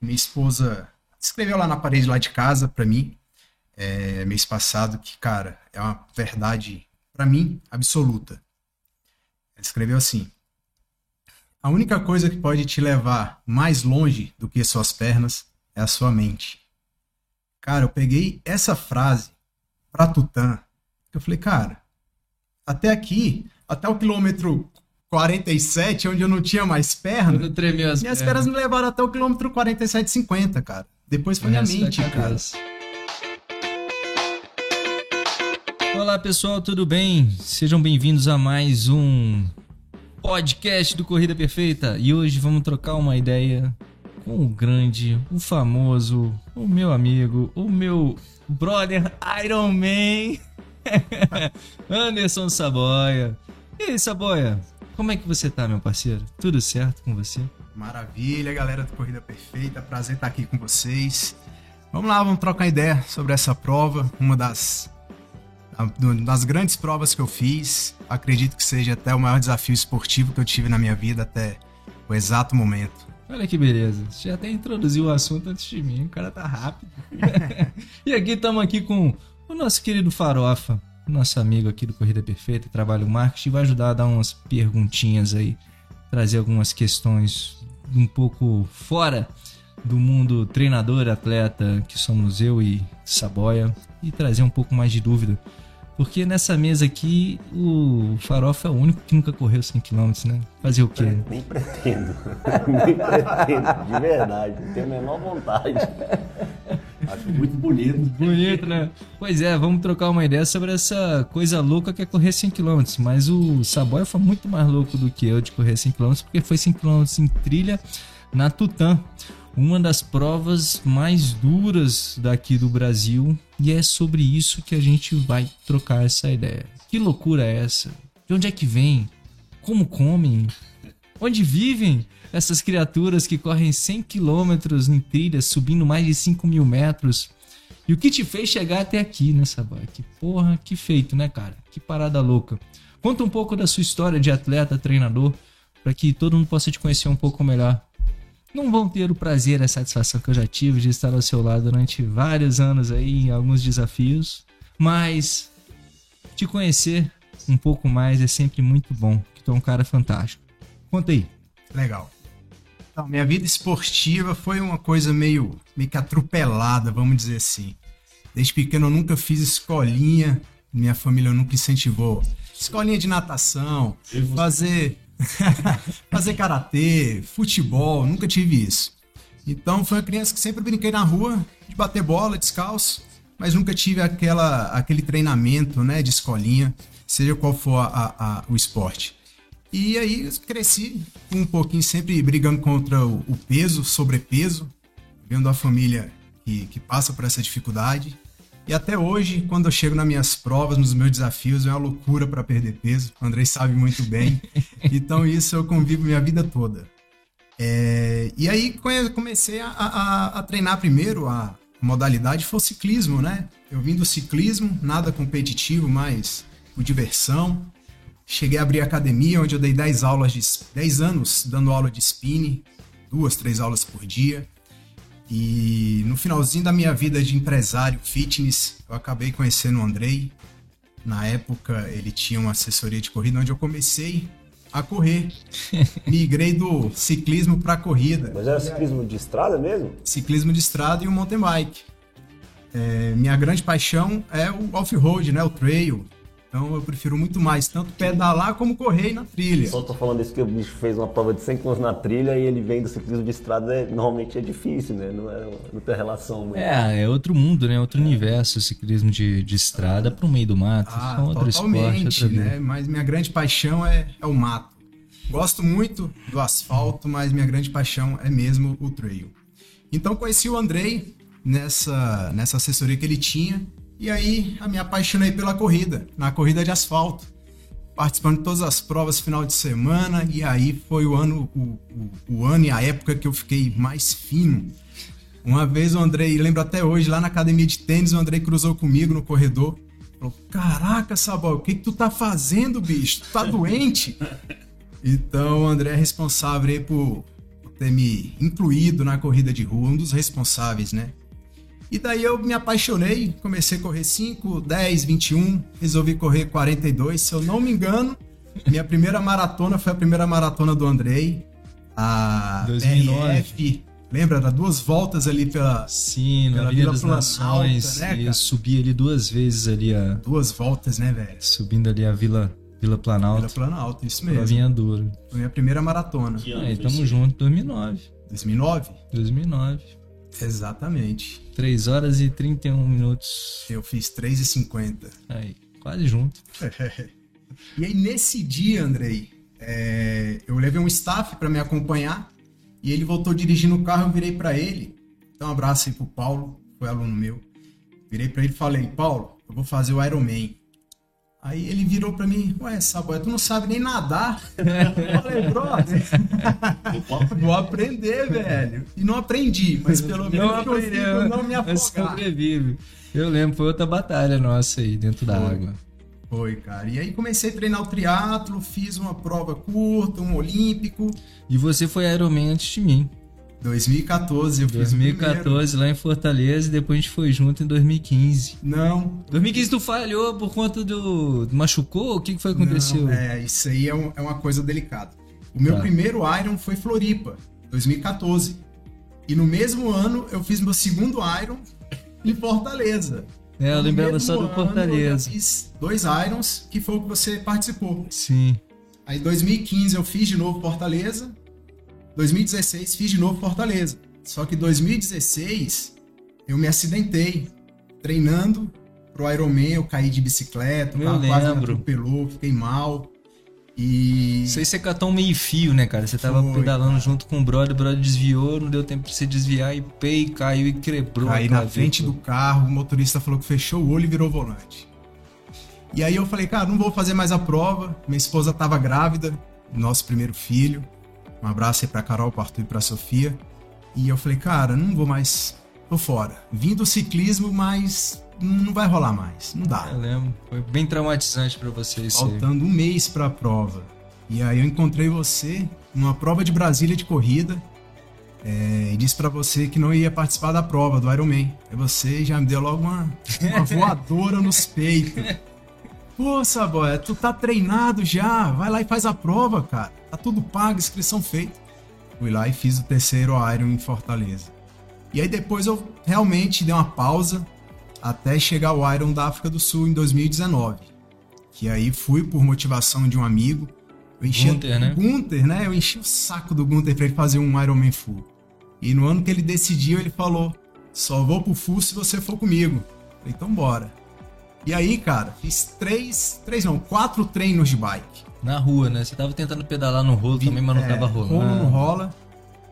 minha esposa escreveu lá na parede lá de casa para mim, é, mês passado, que, cara, é uma verdade, para mim, absoluta. Ela escreveu assim: A única coisa que pode te levar mais longe do que suas pernas é a sua mente. Cara, eu peguei essa frase pra Tutã. Eu falei, cara, até aqui, até o quilômetro 47, onde eu não tinha mais perna, Quando tremeu as minhas pernas me levaram até o quilômetro 47,50, cara. Depois foi minha mente, cara. Olá pessoal, tudo bem? Sejam bem-vindos a mais um podcast do Corrida Perfeita e hoje vamos trocar uma ideia com o grande, o famoso, o meu amigo, o meu brother Iron Man, Anderson Saboia. E aí, Saboia, como é que você tá, meu parceiro? Tudo certo com você? Maravilha, galera do Corrida Perfeita. Prazer estar aqui com vocês. Vamos lá, vamos trocar ideia sobre essa prova, uma das, das grandes provas que eu fiz. Acredito que seja até o maior desafio esportivo que eu tive na minha vida até o exato momento. Olha que beleza. Você já até introduziu o assunto antes de mim. O cara tá rápido. e aqui estamos aqui com o nosso querido Farofa, nosso amigo aqui do Corrida Perfeita, trabalha o marketing, vai ajudar a dar umas perguntinhas aí, trazer algumas questões um pouco fora do mundo treinador, atleta, que somos eu e Saboia, e trazer um pouco mais de dúvida. Porque nessa mesa aqui, o Farofa é o único que nunca correu 100km, né? Fazer o quê? Nem pretendo. Nem pretendo, de verdade. Não tenho a menor vontade. Acho muito bonito. Bonito, né? Pois é, vamos trocar uma ideia sobre essa coisa louca que é correr 100km. Mas o Saboia foi muito mais louco do que eu de correr 100km, porque foi 100km em trilha na Tutã. Uma das provas mais duras daqui do Brasil. E é sobre isso que a gente vai trocar essa ideia. Que loucura é essa? De onde é que vem? Como comem? Onde vivem essas criaturas que correm 100 quilômetros em trilhas, subindo mais de 5 mil metros? E o que te fez chegar até aqui nessa? Que porra, que feito, né, cara? Que parada louca. Conta um pouco da sua história de atleta, treinador, para que todo mundo possa te conhecer um pouco melhor. Não vão ter o prazer e a satisfação que eu já tive de estar ao seu lado durante vários anos aí em alguns desafios, mas te conhecer um pouco mais é sempre muito bom, que tu é um cara fantástico. Conta aí. Legal. Então, minha vida esportiva foi uma coisa meio, meio que atropelada, vamos dizer assim. Desde pequeno eu nunca fiz escolinha, minha família nunca incentivou. Escolinha de natação, fazer fazer karatê, futebol, nunca tive isso. Então foi uma criança que sempre brinquei na rua, de bater bola, descalço, mas nunca tive aquela, aquele treinamento né, de escolinha, seja qual for a, a, o esporte. E aí cresci um pouquinho sempre brigando contra o, o peso, sobrepeso, vendo a família que, que passa por essa dificuldade. E até hoje, quando eu chego nas minhas provas, nos meus desafios, é uma loucura para perder peso. O Andrei sabe muito bem. Então, isso eu convivo minha vida toda. É, e aí, comecei a, a, a, treinar primeiro. A modalidade foi o ciclismo, né? Eu vim do ciclismo, nada competitivo, mas por diversão. Cheguei a abrir academia, onde eu dei 10 aulas de 10 anos dando aula de spinning, duas, três aulas por dia. E no finalzinho da minha vida de empresário fitness, eu acabei conhecendo o Andrei. Na época, ele tinha uma assessoria de corrida onde eu comecei a correr. Migrei do ciclismo para corrida. Mas era ciclismo de estrada mesmo? Ciclismo de estrada e o mountain bike. É, minha grande paixão é o off-road, né? O trail. Então eu prefiro muito mais tanto pedalar como correr na trilha. Só tô falando isso porque o bicho fez uma prova de 100 km na trilha e ele vem do ciclismo de estrada, é, normalmente é difícil, né? Não, é, não tem relação muito. É, é outro mundo, né? Outro é. universo o ciclismo de, de estrada pro meio do mato. Ah, São outro totalmente, esporte, né? Mas minha grande paixão é, é o mato. Gosto muito do asfalto, mas minha grande paixão é mesmo o trail. Então conheci o Andrei nessa, nessa assessoria que ele tinha e aí eu me apaixonei pela corrida, na corrida de asfalto. Participando de todas as provas final de semana, e aí foi o ano, o, o, o ano e a época que eu fiquei mais fino. Uma vez o Andrei, lembro até hoje, lá na academia de tênis, o Andrei cruzou comigo no corredor. Falou: Caraca, Sabol, o que, que tu tá fazendo, bicho? Tu tá doente? Então o André é responsável aí por ter me incluído na corrida de rua, um dos responsáveis, né? E daí eu me apaixonei, comecei a correr 5, 10, 21, resolvi correr 42, se eu não me engano. Minha primeira maratona foi a primeira maratona do Andrei, a 2009. BRF. Lembra? Era duas voltas ali pela. Sim, na Pela Vila Vila das Planalto, Nações. né, eu subi ali duas vezes ali a. Duas voltas, né, velho? Subindo ali a Vila, Vila Planalto. Pela Planalto, isso mesmo. Provinha dura. Foi minha primeira maratona. Que ano Aí, tamo junto, 2009. 2009? 2009. Exatamente. 3 horas e 31 minutos. Eu fiz 3,50. Aí, quase junto. E aí, nesse dia, Andrei, é, eu levei um staff para me acompanhar e ele voltou dirigindo o carro. Eu virei para ele. Então, um abraço aí pro Paulo, foi aluno meu. Virei para ele e falei: Paulo, eu vou fazer o Ironman. Aí ele virou para mim: Ué, Saboia, tu não sabe nem nadar? Eu falei: Brother, vou aprender, velho. E não aprendi, mas pelo menos Não eu consigo aprendeu, não me afogar. sobrevive. Eu lembro, foi outra batalha nossa aí dentro da Foi. água. Foi, cara. E aí comecei a treinar o triatlo, fiz uma prova curta, um olímpico. E você foi Ironman antes de mim. 2014 eu fiz o primeiro. 2014 lá em Fortaleza e depois a gente foi junto em 2015. Não. 2015 tu falhou por conta do. Machucou? O que, que foi que aconteceu? Não, é, isso aí é, um- é uma coisa delicada. O meu Tá. primeiro Iron foi Floripa, 2014. E no mesmo ano eu fiz meu segundo Iron em Fortaleza. É, eu No lembrava só do ano, Fortaleza. Eu fiz dois Irons, que foi o que você participou. Sim. Aí 2015 eu fiz de novo Fortaleza. 2016 fiz de novo Fortaleza. Só que 2016 eu me acidentei treinando pro Ironman, eu caí de bicicleta, Eu carro quase me lembro. atropelou, fiquei mal. E Isso aí você catou um meio fio, né, cara? Você tava Foi, pedalando cara. junto com o brother, o brother desviou, não deu tempo pra você desviar e pei, caiu e quebrou. caí na frente do carro, o motorista falou que fechou o olho e virou volante. E aí eu falei, cara, não vou fazer mais a prova. Minha esposa tava grávida, nosso primeiro filho. Um abraço aí pra Carol, pro Arthur e pra Sofia. E eu falei, cara, não vou mais, tô fora. Vim do ciclismo, mas não vai rolar mais, não dá. Eu lembro. Foi bem traumatizante pra você isso aí. Faltando um mês pra prova. E aí eu encontrei você numa prova de Brasília de corrida. é, e disse pra você que não ia participar da prova do Ironman. Aí você já me deu logo uma, uma voadora nos peitos. Pô, Saboia, tu tá treinado já. Vai lá e faz a prova, cara. Tá tudo pago, inscrição feita. Fui lá e fiz o terceiro Iron em Fortaleza. E aí depois eu realmente dei uma pausa até chegar o Iron da África do Sul em 2019. Que aí fui por motivação de um amigo. Eu enchi Gunter, né? Gunter, né? Eu enchi o saco do Gunter pra ele fazer um Ironman full. E no ano que ele decidiu, ele falou: só vou pro full se você for comigo. Falei, então bora. E aí, cara, fiz três, três não, quatro treinos de bike. Na rua, né? Você tava tentando pedalar no rolo também, mas não É, tava Rolo rolando. não rola.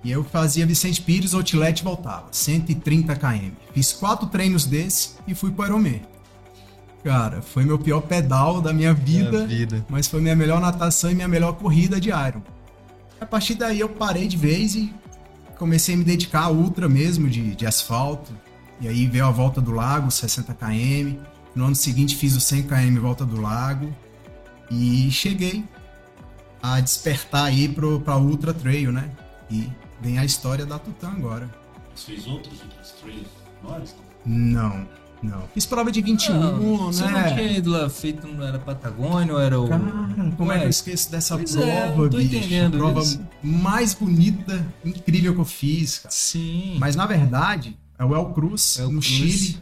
E eu fazia Vicente Pires, Outlet e voltava. 130 km. Fiz quatro treinos desse e fui pro Ironman. Cara, foi meu pior pedal da minha vida, Minha vida. mas foi minha melhor natação e minha melhor corrida de Iron. A partir daí eu parei de vez e comecei a me dedicar a ultra mesmo, de, de asfalto. E aí veio a volta do lago, 60 km. No ano seguinte fiz o 100 km volta do lago. E cheguei a despertar aí pro, pra Ultra Trail, né? E vem a história da Tutã agora. Você fez outros outros trails? Não, não. Fiz prova de 21, Não, Você não né? tinha ido lá feito, não era Patagônia ou era o. Cara, como é que eu esqueço dessa Pois prova, é, não tô bicho? entendendo prova isso. mais bonita, incrível que eu fiz, cara. Sim. Mas na verdade, é o El Cruz, El no Cruz. Chile.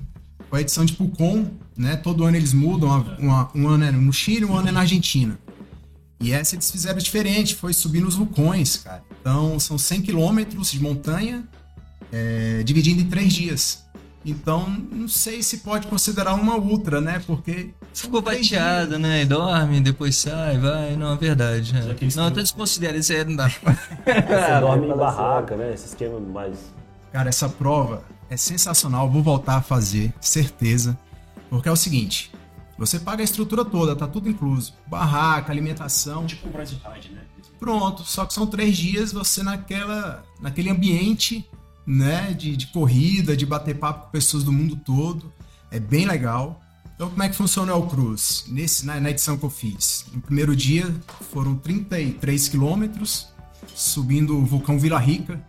Foi a edição de Pucon, né? Todo ano eles mudam. uma- uma- um ano é no Chile, um ano é na Argentina. E essa eles fizeram diferente, foi subir nos vulcões, cara. Então são 100 quilômetros de montanha, é, dividindo em três dias. Então não sei se pode considerar uma ultra, né? Porque Ficou bateada, né? E dorme, depois sai, vai. Não, é verdade. é. Já que eles Não, eu têm- tô desconsiderando, isso aí não dá. Você dorme em barraca, né? Esse esquema mais. Cara, essa prova é sensacional. Vou voltar a fazer, certeza. Porque é o seguinte: você paga a estrutura toda, tá tudo incluso. Barraca, alimentação, Tipo o Bryce Hyde, né? pronto. Só que são três dias você naquela, naquele ambiente, né? De, de corrida, de bater papo com pessoas do mundo todo. É bem legal. Então, como é que funciona o El Cruz? Nesse, na, na edição que eu fiz. No primeiro dia foram 33 quilômetros. subindo o vulcão Vila Rica.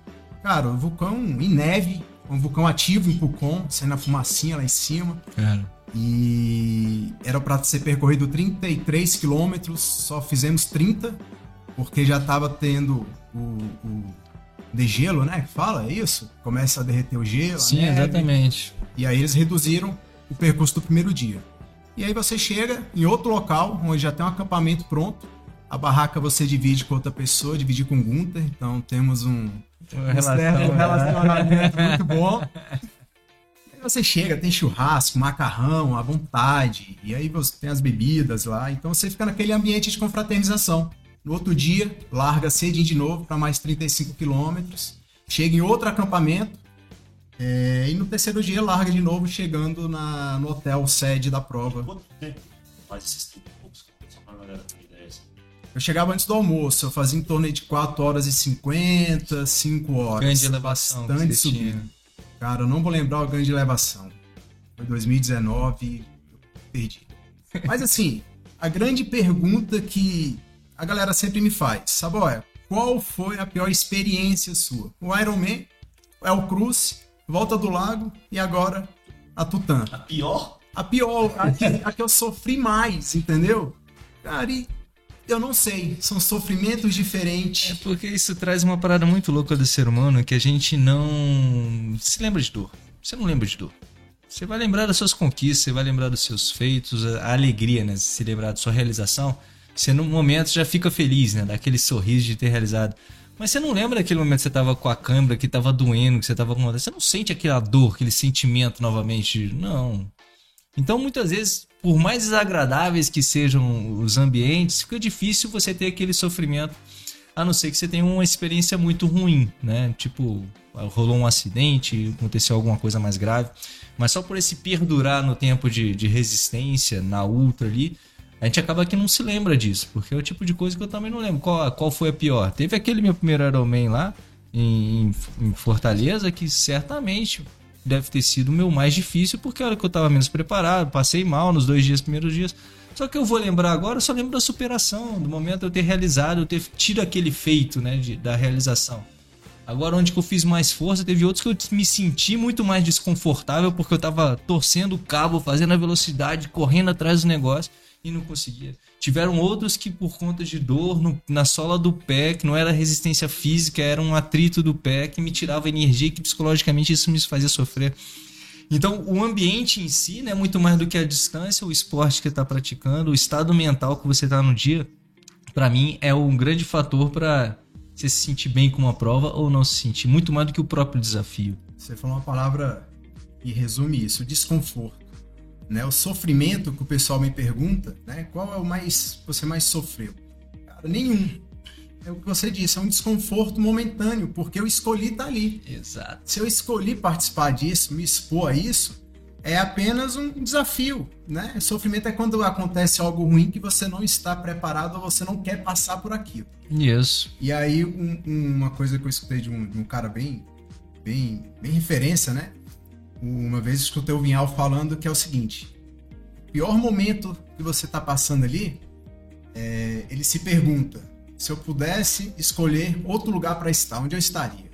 Cara, o vulcão em neve, um vulcão ativo em Pucon, saindo a fumacinha lá em cima. Cara, E era para ser percorrido 33 quilômetros, só fizemos 30, porque já tava tendo o, o degelo, né? que Fala, é isso? Começa a derreter o gelo. sim, neve. exatamente. E aí eles reduziram o percurso do primeiro dia. E aí você chega em outro local, onde já tem um acampamento pronto. A barraca você divide com outra pessoa, divide com o Gunther. Então temos um, um relação, né? relacionamento muito bom. Aí você chega, tem churrasco, macarrão à vontade. E aí você tem as bebidas lá. Então você fica naquele ambiente de confraternização. No outro dia, larga cedinho de novo para mais 35 quilômetros. Chega em outro acampamento. é, e no terceiro dia, larga de novo, chegando na, no hotel sede da prova. Quanto tempo faz esses 30 Eu chegava antes do almoço, eu fazia em torno de 4 horas e 50, 5 horas. Grande elevação. que Bastante tinha. Cara, eu não vou lembrar o ganho de elevação. Foi 2019, eu perdi. Mas assim, a grande pergunta que a galera sempre me faz, Saboia, qual foi a pior experiência sua? O Ironman, é o Cruz, Volta do Lago e agora a Tutã. A pior? A pior, a que, a que eu sofri mais, entendeu? Cara, e eu não sei, são sofrimentos É diferentes. porque isso traz uma parada muito louca do ser humano que a gente não se lembra de dor. Você não lembra de dor. Você vai lembrar das suas conquistas, você vai lembrar dos seus feitos, a alegria, né? Se lembrar da sua realização. Você, no momento, já fica feliz, né? Daquele sorriso de ter realizado. Mas você não lembra daquele momento que você tava com a câmera, que tava doendo, que você tava com. Você não sente aquela dor, aquele sentimento novamente. Não. Então, muitas vezes, por mais desagradáveis que sejam os ambientes, fica difícil você ter aquele sofrimento, a não ser que você tenha uma experiência muito ruim, né? Tipo, rolou um acidente, aconteceu alguma coisa mais grave. Mas só por esse perdurar no tempo de, de resistência, na ultra ali, a gente acaba que não se lembra disso, porque é o tipo de coisa que eu também não lembro. Qual, qual foi a pior? Teve aquele meu primeiro Ironman lá, em, em Fortaleza, que certamente deve ter sido o meu mais difícil, porque era que eu tava menos preparado, passei mal nos dois dias, primeiros dias. Só que eu vou lembrar agora, eu só lembro da superação, do momento eu ter realizado, eu ter tido aquele feito, né, de- da realização. Agora, onde que eu fiz mais força, teve outros que eu me senti muito mais desconfortável, porque eu tava torcendo o cabo, fazendo a velocidade, correndo atrás do negócio e não conseguia. Tiveram outros que, por conta de dor no- na sola do pé, que não era resistência física, era um atrito do pé que me tirava energia e que psicologicamente isso me fazia sofrer. Então, o ambiente em si, né, muito mais do que a distância, o esporte que está praticando, o estado mental que você está no dia, para mim é um grande fator para você se sentir bem com uma prova ou não se sentir, muito mais do que o próprio desafio. Você falou uma palavra que resume isso, desconforto. Né? O sofrimento que o pessoal me pergunta, né? Qual é o mais você mais sofreu? Cara, nenhum. É o que você disse, é um desconforto momentâneo, porque eu escolhi estar ali. Exato. Se eu escolhi participar disso, me expor a isso, é apenas um desafio, né? Sofrimento é quando acontece algo ruim que você não está preparado ou você não quer passar por aquilo. Isso. E aí, um- um- uma coisa que eu escutei de um, de um cara bem, bem, bem referência, né? Uma vez escutei o Vinhal falando que é o seguinte: o pior momento que você tá passando ali, é, ele se pergunta se eu pudesse escolher outro lugar para estar, onde eu estaria?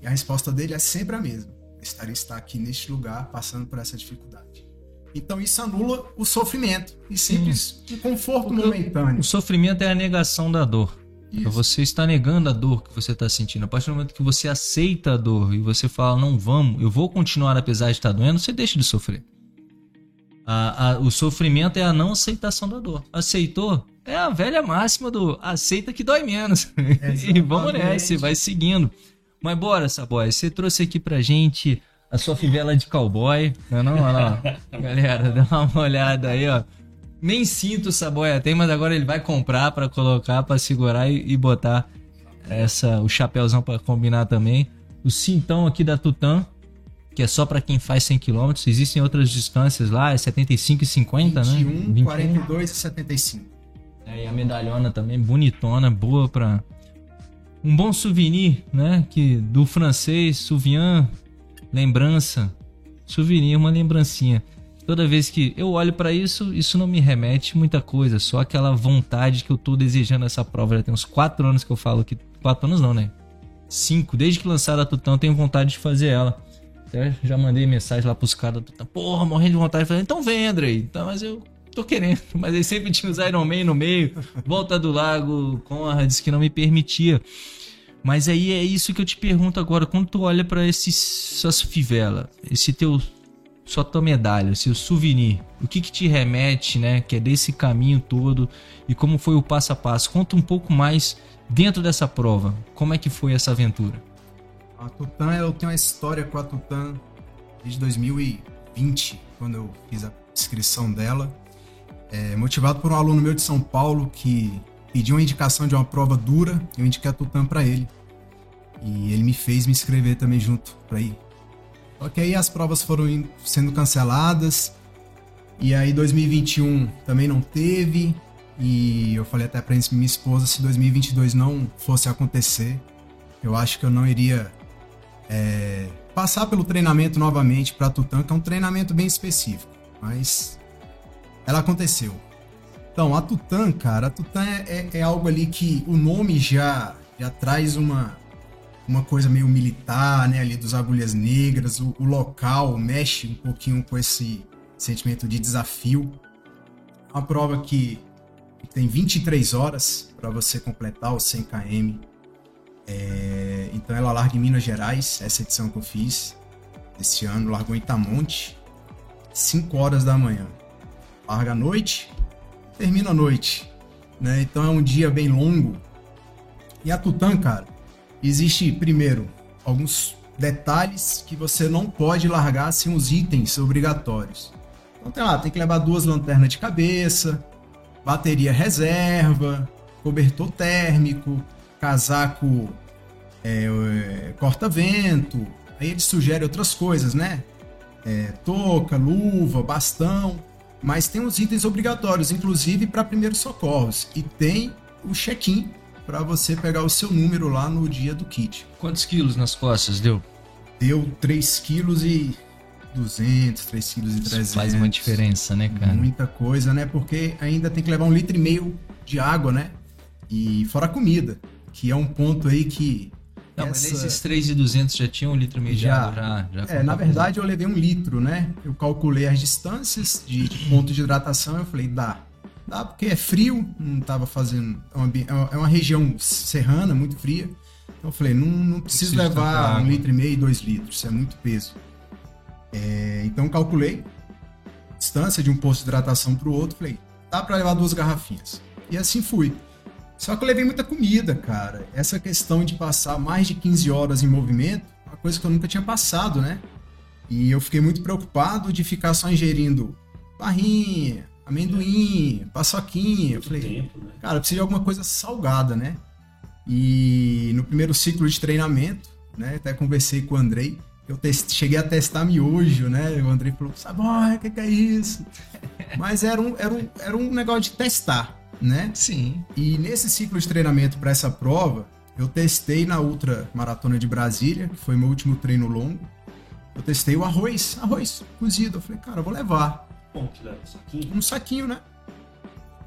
E a resposta dele é sempre a mesma: eu estaria estar aqui neste lugar, passando por essa dificuldade. Então isso anula o sofrimento e simples um conforto momentâneo. O sofrimento é a negação da dor. Isso. Você está negando a dor que você está sentindo. A partir do momento que você aceita a dor e você fala, não vamos, eu vou continuar apesar de estar doendo, você deixa de sofrer. A- a- o sofrimento é a não aceitação da dor. Aceitou? É a velha máxima do aceita que dói menos. e vamos nessa, vai seguindo. Mas bora, Saboy, você trouxe aqui pra gente a sua fivela de cowboy. Não, é não, lá. ó. Galera, dá uma olhada aí, ó. Nem cinto o Saboia tem, mas agora ele vai comprar pra colocar, pra segurar e, e botar essa, o chapéuzão pra combinar também. O cintão aqui da Tutan, que é só pra quem faz 100 km. Existem outras distâncias lá, é 75 e 50, 21, né? 42 e 75. É, e a medalhona também, bonitona, boa pra. Um bom souvenir, né? Que do francês, souvenir, lembrança. Souvenir, uma lembrancinha. Toda vez que eu olho pra isso, isso não me remete muita coisa, só aquela vontade que eu tô desejando essa prova. Já tem uns 4 anos que eu falo que quatro anos não, né? Cinco. Desde que lançaram a Tutão, tenho vontade de fazer ela. Até já mandei mensagem lá pros caras da Tutão. Porra, morrendo de vontade. Falei, então vem, Andrei. Então, mas eu tô querendo. Mas aí sempre tinha os Iron Man no meio. Volta do Lago, Conrads, que não me permitia. Mas aí é isso que eu te pergunto agora. Quando tu olha esse, essas fivela, esse teu sua tua medalha, seu souvenir, o que que te remete, né, que é desse caminho todo e como foi o passo a passo? Conta um pouco mais dentro dessa prova. Como é que foi essa aventura? A Tutã, eu tenho uma história com a Tutã desde 2020, quando eu fiz a inscrição dela. É, motivado por um aluno meu de São Paulo que pediu uma indicação de uma prova dura, eu indiquei a Tutã para ele. E ele me fez me inscrever também junto para ir. Só que aí as provas foram sendo canceladas. E aí 2021 também não teve. E eu falei até pra minha esposa se 2022 não fosse acontecer, eu acho que eu não iria é, passar pelo treinamento novamente para Tutã, que é um treinamento bem específico. Mas ela aconteceu. Então, a Tutã, cara, a Tutã é, é- é algo ali que o nome já, já traz uma, uma coisa meio militar, né? Ali dos agulhas negras, o, o local mexe um pouquinho com esse sentimento de desafio. Uma prova que, tem 23 horas para você completar os 100 km. É, então ela larga em Minas Gerais, essa edição que eu fiz esse ano, largou em Itamonte, 5 horas da manhã. Larga à noite, termina à noite, né? Então é um dia bem longo. E a Tutã, cara, existe primeiro alguns detalhes que você não pode largar sem os itens obrigatórios. Então tem lá, tem que levar duas lanternas de cabeça, bateria reserva, cobertor térmico, casaco é, é, corta-vento. Aí ele sugere outras coisas, né? É, luva, bastão. Mas tem os itens obrigatórios, inclusive para primeiros socorros. E tem o check-in para você pegar o seu número lá no dia do kit. Quantos quilos nas costas deu? Deu 3 quilos e 200, 3 quilos e 300. Isso faz uma diferença, né, cara? Muita coisa, né? Porque ainda tem que levar um litro e meio de água, né? E fora a comida, que é um ponto aí que. Não, mas essa- esses 3,200 já tinham um litro e meio de Já. água? Já, já. É, na verdade eu levei um litro, né? Eu calculei as distâncias de, de ponto de hidratação eu falei, dá. Dá porque é frio, não tava fazendo. É uma, é é uma região serrana, muito fria. Então eu falei, não, não preciso tanta levar um litro e meio, dois litros, isso é muito peso. É, então calculei distância de um posto de hidratação para o outro, falei, dá para levar duas garrafinhas. E assim fui. Só que eu levei muita comida, cara. Essa questão de passar mais de 15 horas em movimento, é uma coisa que eu nunca tinha passado, né? E eu fiquei muito preocupado de ficar só ingerindo barrinha, amendoim, paçoquinha. Eu falei, tempo, né? cara, eu preciso de alguma coisa salgada, né? E no primeiro ciclo de treinamento, né? Até conversei com o Andrei. Eu cheguei a testar miojo, né? O Andrei falou, sabe, o que, que é isso? Mas era um, era, um, era um negócio de testar, né? Sim. E nesse ciclo de treinamento para essa prova, eu testei na Ultra Maratona de Brasília, que foi meu último treino longo. Eu testei o arroz, arroz cozido. Eu falei, cara, eu vou levar Bom, que leva isso aqui. um saquinho, né?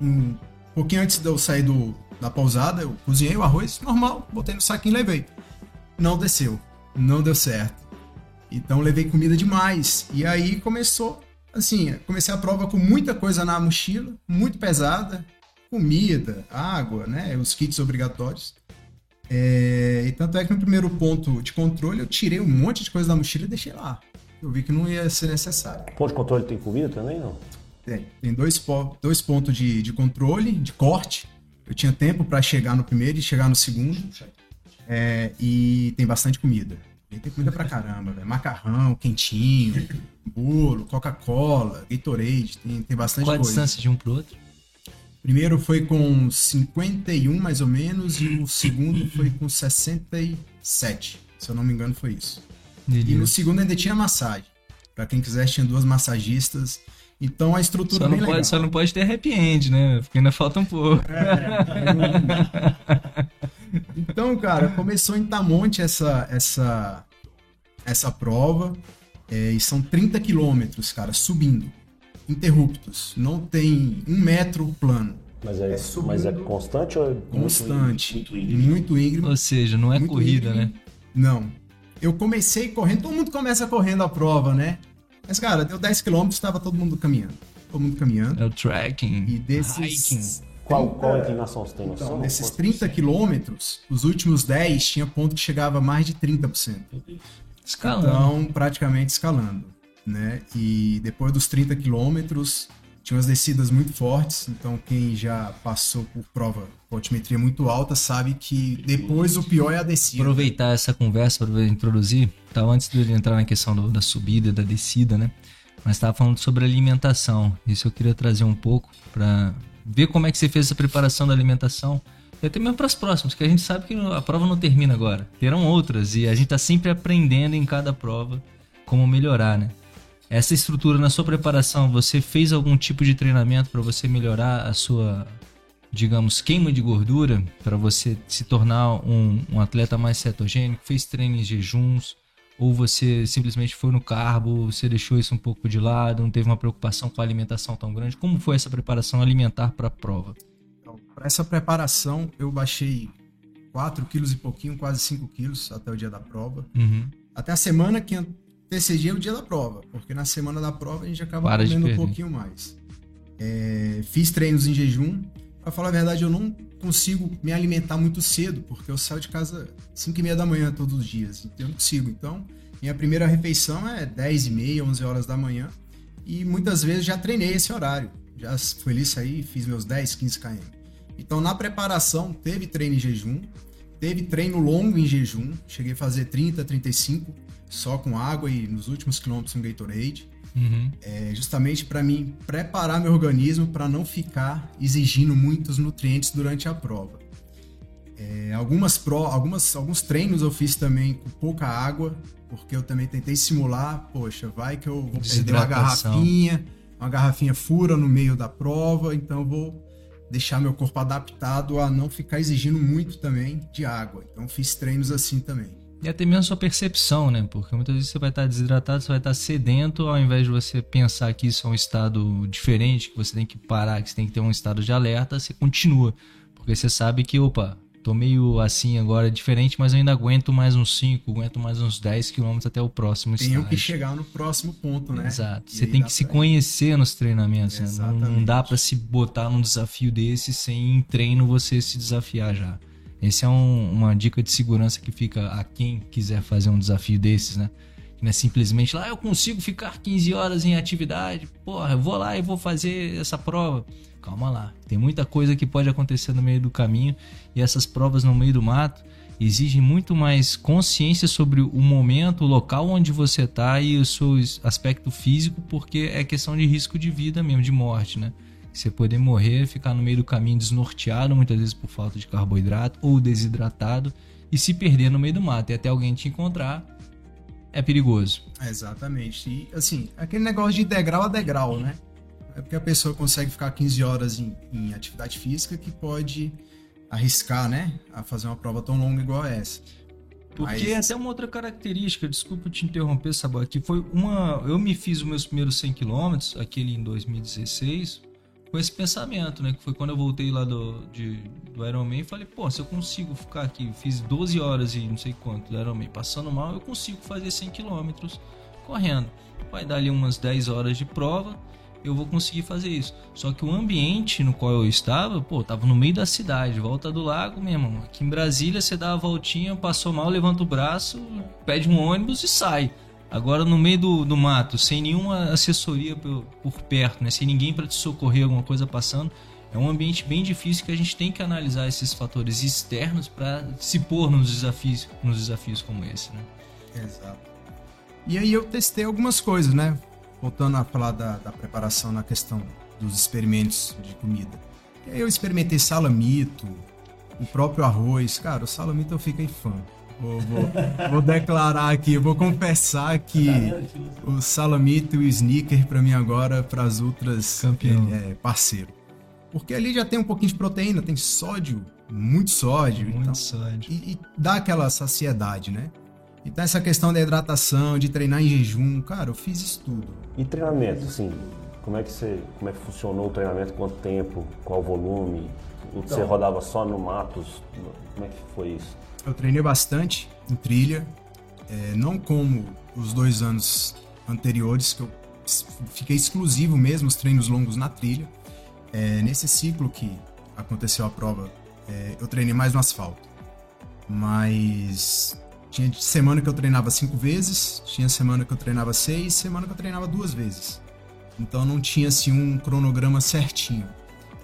Um pouquinho antes de eu sair do, da pousada, eu cozinhei o arroz normal, botei no saquinho e levei. Não desceu, não deu certo. Então levei comida demais. E aí começou, assim, comecei a prova com muita coisa na mochila, muito pesada, comida, água, né? Os kits obrigatórios. É, e tanto é que no primeiro ponto de controle eu tirei um monte de coisa da mochila e deixei lá. Eu vi que não ia ser necessário. Ponto de controle tem comida também, não? Tem. Tem dois, dois pontos de, de controle, de corte. Eu tinha tempo para chegar no primeiro e chegar no segundo. É, e tem bastante comida. E tem comida pra caramba, velho. Macarrão, quentinho, bolo, Coca-Cola, Gatorade, tem, tem bastante Qual a coisa. distância de um pro outro? Primeiro foi com 51 mais ou menos e o segundo foi com 67. Se eu não me engano foi isso. E no segundo ainda tinha massagem. Pra quem quisesse tinha duas massagistas. Então a estrutura Só bem não, legal. pode, só não pode ter happy end, né? Porque ainda falta um pouco. Então, cara, começou em Tamonte essa, essa, essa prova. é, e são 30 quilômetros, cara, subindo. Interruptos. Não tem um metro plano. Mas é, É subindo. mas é constante ou é Constante. muito íngreme. Muito íngreme. Ou seja, não é corrida, íngreme. né? Não. Eu comecei correndo, todo mundo começa correndo a prova, né? Mas, cara, deu 10 km, estava todo mundo caminhando. Todo mundo caminhando. É o trekking, E desses. hiking. Qual, qual inclinação você tem noção? Então, nesses Quanto- 30 quilômetros, os últimos 10 tinha ponto que chegava a mais de 30%. Escalando. Então, praticamente escalando, né? E depois dos 30 quilômetros, tinha umas descidas muito fortes. Então, quem já passou por prova com altimetria muito alta sabe que depois o pior é a descida. aproveitar essa conversa para introduzir, tá, antes de entrar na questão do- da subida da descida, né? Mas estava falando sobre alimentação. Isso eu queria trazer um pouco para ver como é que você fez essa preparação da alimentação. E até mesmo para as próximas, que a gente sabe que a prova não termina agora. Terão outras e a gente está sempre aprendendo em cada prova como melhorar, né? Essa estrutura na sua preparação, você fez algum tipo de treinamento para você melhorar a sua, digamos, queima de gordura, para você se tornar um, um atleta mais cetogênico? Fez treino em jejuns? Ou você simplesmente foi no carbo, você deixou isso um pouco de lado, não teve uma preocupação com a alimentação tão grande? Como foi essa preparação alimentar para a prova? Então, para essa preparação, eu baixei 4 quilos e pouquinho, quase 5 quilos até o dia da prova. Uhum. Até a semana que antecedia o dia da prova, porque na semana da prova a gente acaba Para comendo um pouquinho mais. É, fiz treinos em jejum. Pra falar a verdade, eu não consigo me alimentar muito cedo, porque eu saio de casa 5 e meia da manhã todos os dias, então eu não consigo. Então, minha primeira refeição é 10 e meia, 11 horas da manhã, e muitas vezes já treinei esse horário. Já fui ali, saí, fiz meus 10, 15 km. Então, na preparação, teve treino em jejum, teve treino longo em jejum, cheguei a fazer 30, 35, só com água e nos últimos quilômetros um Gatorade. Uhum. É justamente para mim preparar meu organismo para não ficar exigindo muitos nutrientes durante a prova. É, algumas pro, algumas, alguns treinos eu fiz também com pouca água, porque eu também tentei simular, poxa, vai que eu vou perder uma garrafinha, uma garrafinha fura no meio da prova, então vou deixar meu corpo adaptado a não ficar exigindo muito também de água. Então fiz treinos assim também. E até mesmo a sua percepção, né? Porque muitas vezes você vai estar desidratado, você vai estar sedento, ao invés de você pensar que isso é um estado diferente, que você tem que parar, que você tem que ter um estado de alerta, você continua. Porque você sabe que, opa, tô meio assim agora, diferente, mas eu ainda aguento mais uns 5, aguento mais uns 10 quilômetros até o próximo Tenho estágio. que chegar no próximo ponto, né? Exato. E Você tem que se conhecer nos treinamentos. né? Não, não dá pra se botar num desafio desse sem em treino você se desafiar já. Essa é um- uma dica de segurança que fica a quem quiser fazer um desafio desses, né? Que não é simplesmente lá, "Ah, eu consigo ficar 15 horas em atividade, porra, eu vou lá e vou fazer essa prova. Calma lá, tem muita coisa que pode acontecer no meio do caminho e essas provas no meio do mato exigem muito mais consciência sobre o momento, o local onde você tá e o seu aspecto físico, porque é questão de risco de vida mesmo, de morte, né? Você poder morrer, ficar no meio do caminho desnorteado, muitas vezes por falta de carboidrato ou desidratado, e se perder no meio do mato e até alguém te encontrar, é perigoso. Exatamente. E assim, aquele negócio de degrau a degrau, né? É porque a pessoa consegue ficar 15 horas em, em atividade física que pode arriscar, né? A fazer uma prova tão longa igual essa. Porque Mas- até uma outra característica, desculpa te interromper, Sabor, que foi uma. Eu me fiz os meus primeiros 100 km, aquele em 2016, com esse pensamento, né? Que foi quando eu voltei lá do, de, do Ironman e falei, pô, se eu consigo ficar aqui, fiz 12 horas e não sei quanto do Ironman passando mal, eu consigo fazer 100 km correndo. Vai dar ali umas 10 horas de prova, eu vou conseguir fazer isso. Só que o ambiente no qual eu estava, pô, tava no meio da cidade, volta do lago mesmo. Aqui em Brasília você dá a voltinha, passou mal, levanta o braço, pede um ônibus e sai. Agora no meio do, do mato, sem nenhuma assessoria por, por perto, né? sem ninguém para te socorrer, alguma coisa passando, é um ambiente bem difícil que a gente tem que analisar esses fatores externos para se pôr nos desafios, nos desafios como esse, né? Exato. E aí eu testei algumas coisas, né? Voltando a falar da, da preparação na questão dos experimentos de comida. Eu experimentei salamito, o próprio arroz. Cara, o salamito eu fiquei fã. Vou, vou- vou declarar aqui, vou confessar que o salamito e o sneaker pra mim agora, para as outras Campeão. é, parceiro. Porque ali já tem um pouquinho de proteína, tem sódio, muito sódio. Muito então, sódio. e, e dá aquela saciedade, né? Então essa questão da hidratação, de treinar em jejum, cara, eu fiz isso tudo. E treinamento, assim, como é que você, como é que funcionou o treinamento? Quanto tempo? Qual volume? Você Então. rodava só no Matos? Como é que foi isso? Eu treinei bastante em trilha, é, não como os dois anos anteriores, que eu fiquei exclusivo mesmo, os treinos longos na trilha. É, nesse ciclo que aconteceu a prova, é, eu treinei mais no asfalto. Mas tinha semana que eu treinava cinco vezes, tinha semana que eu treinava seis, semana que eu treinava duas vezes. Então não tinha assim um cronograma certinho,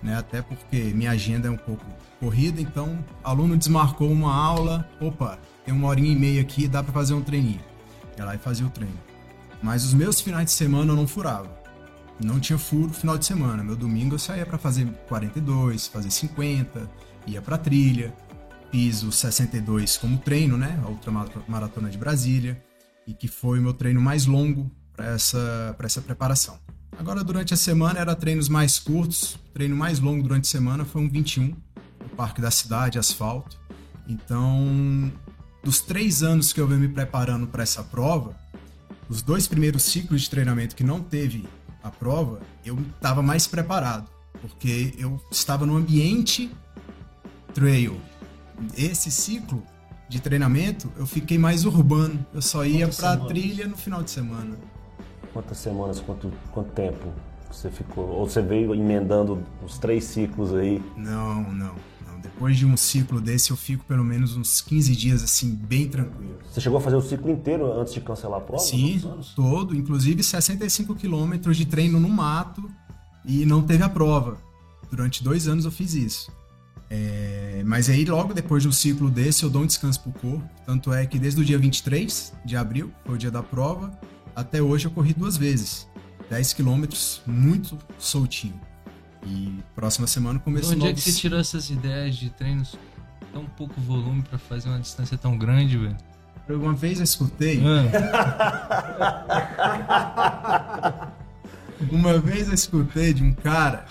né? Até porque minha agenda é um pouco corrida, então aluno desmarcou uma aula, opa, tem uma horinha e meia aqui, dá para fazer um treininho. Ia lá e fazia o treino. Mas os meus finais de semana eu não furava. Não tinha furo final de semana. Meu domingo eu saía para fazer 42, fazer 50, ia para trilha. Fiz o 62 como treino, né? A ultramaratona de Brasília. E que foi o meu treino mais longo para essa, pra essa preparação. Agora, durante a semana, era treinos mais curtos. O treino mais longo durante a semana foi um 21, no Parque da Cidade, asfalto. Então, dos três anos que eu venho me preparando para essa prova, os dois primeiros ciclos de treinamento que não teve a prova, eu estava mais preparado, porque eu estava no ambiente trail. Esse ciclo de treinamento, eu fiquei mais urbano. Eu só ia semanas? trilha no final de semana. Quantas semanas, quanto, quanto tempo você ficou? Ou você veio emendando os três ciclos aí? Não, não. Depois de um ciclo desse, eu fico pelo menos uns 15 dias assim, bem tranquilo. Você chegou a fazer o ciclo inteiro antes de cancelar a prova? Sim, todo, inclusive 65 quilômetros de treino no mato e não teve a prova. Durante dois anos eu fiz isso. É, mas aí logo depois de um ciclo desse eu dou um descanso pro corpo. Tanto é que desde o dia 23 de abril, foi o dia da prova, até hoje eu corri duas vezes. 10 quilômetros, muito soltinho. E próxima semana De começo onde é que novos- você tirou essas ideias de treinos tão pouco volume pra fazer uma distância tão grande, velho? Uma vez eu escutei, Ah, Uma vez eu escutei de um cara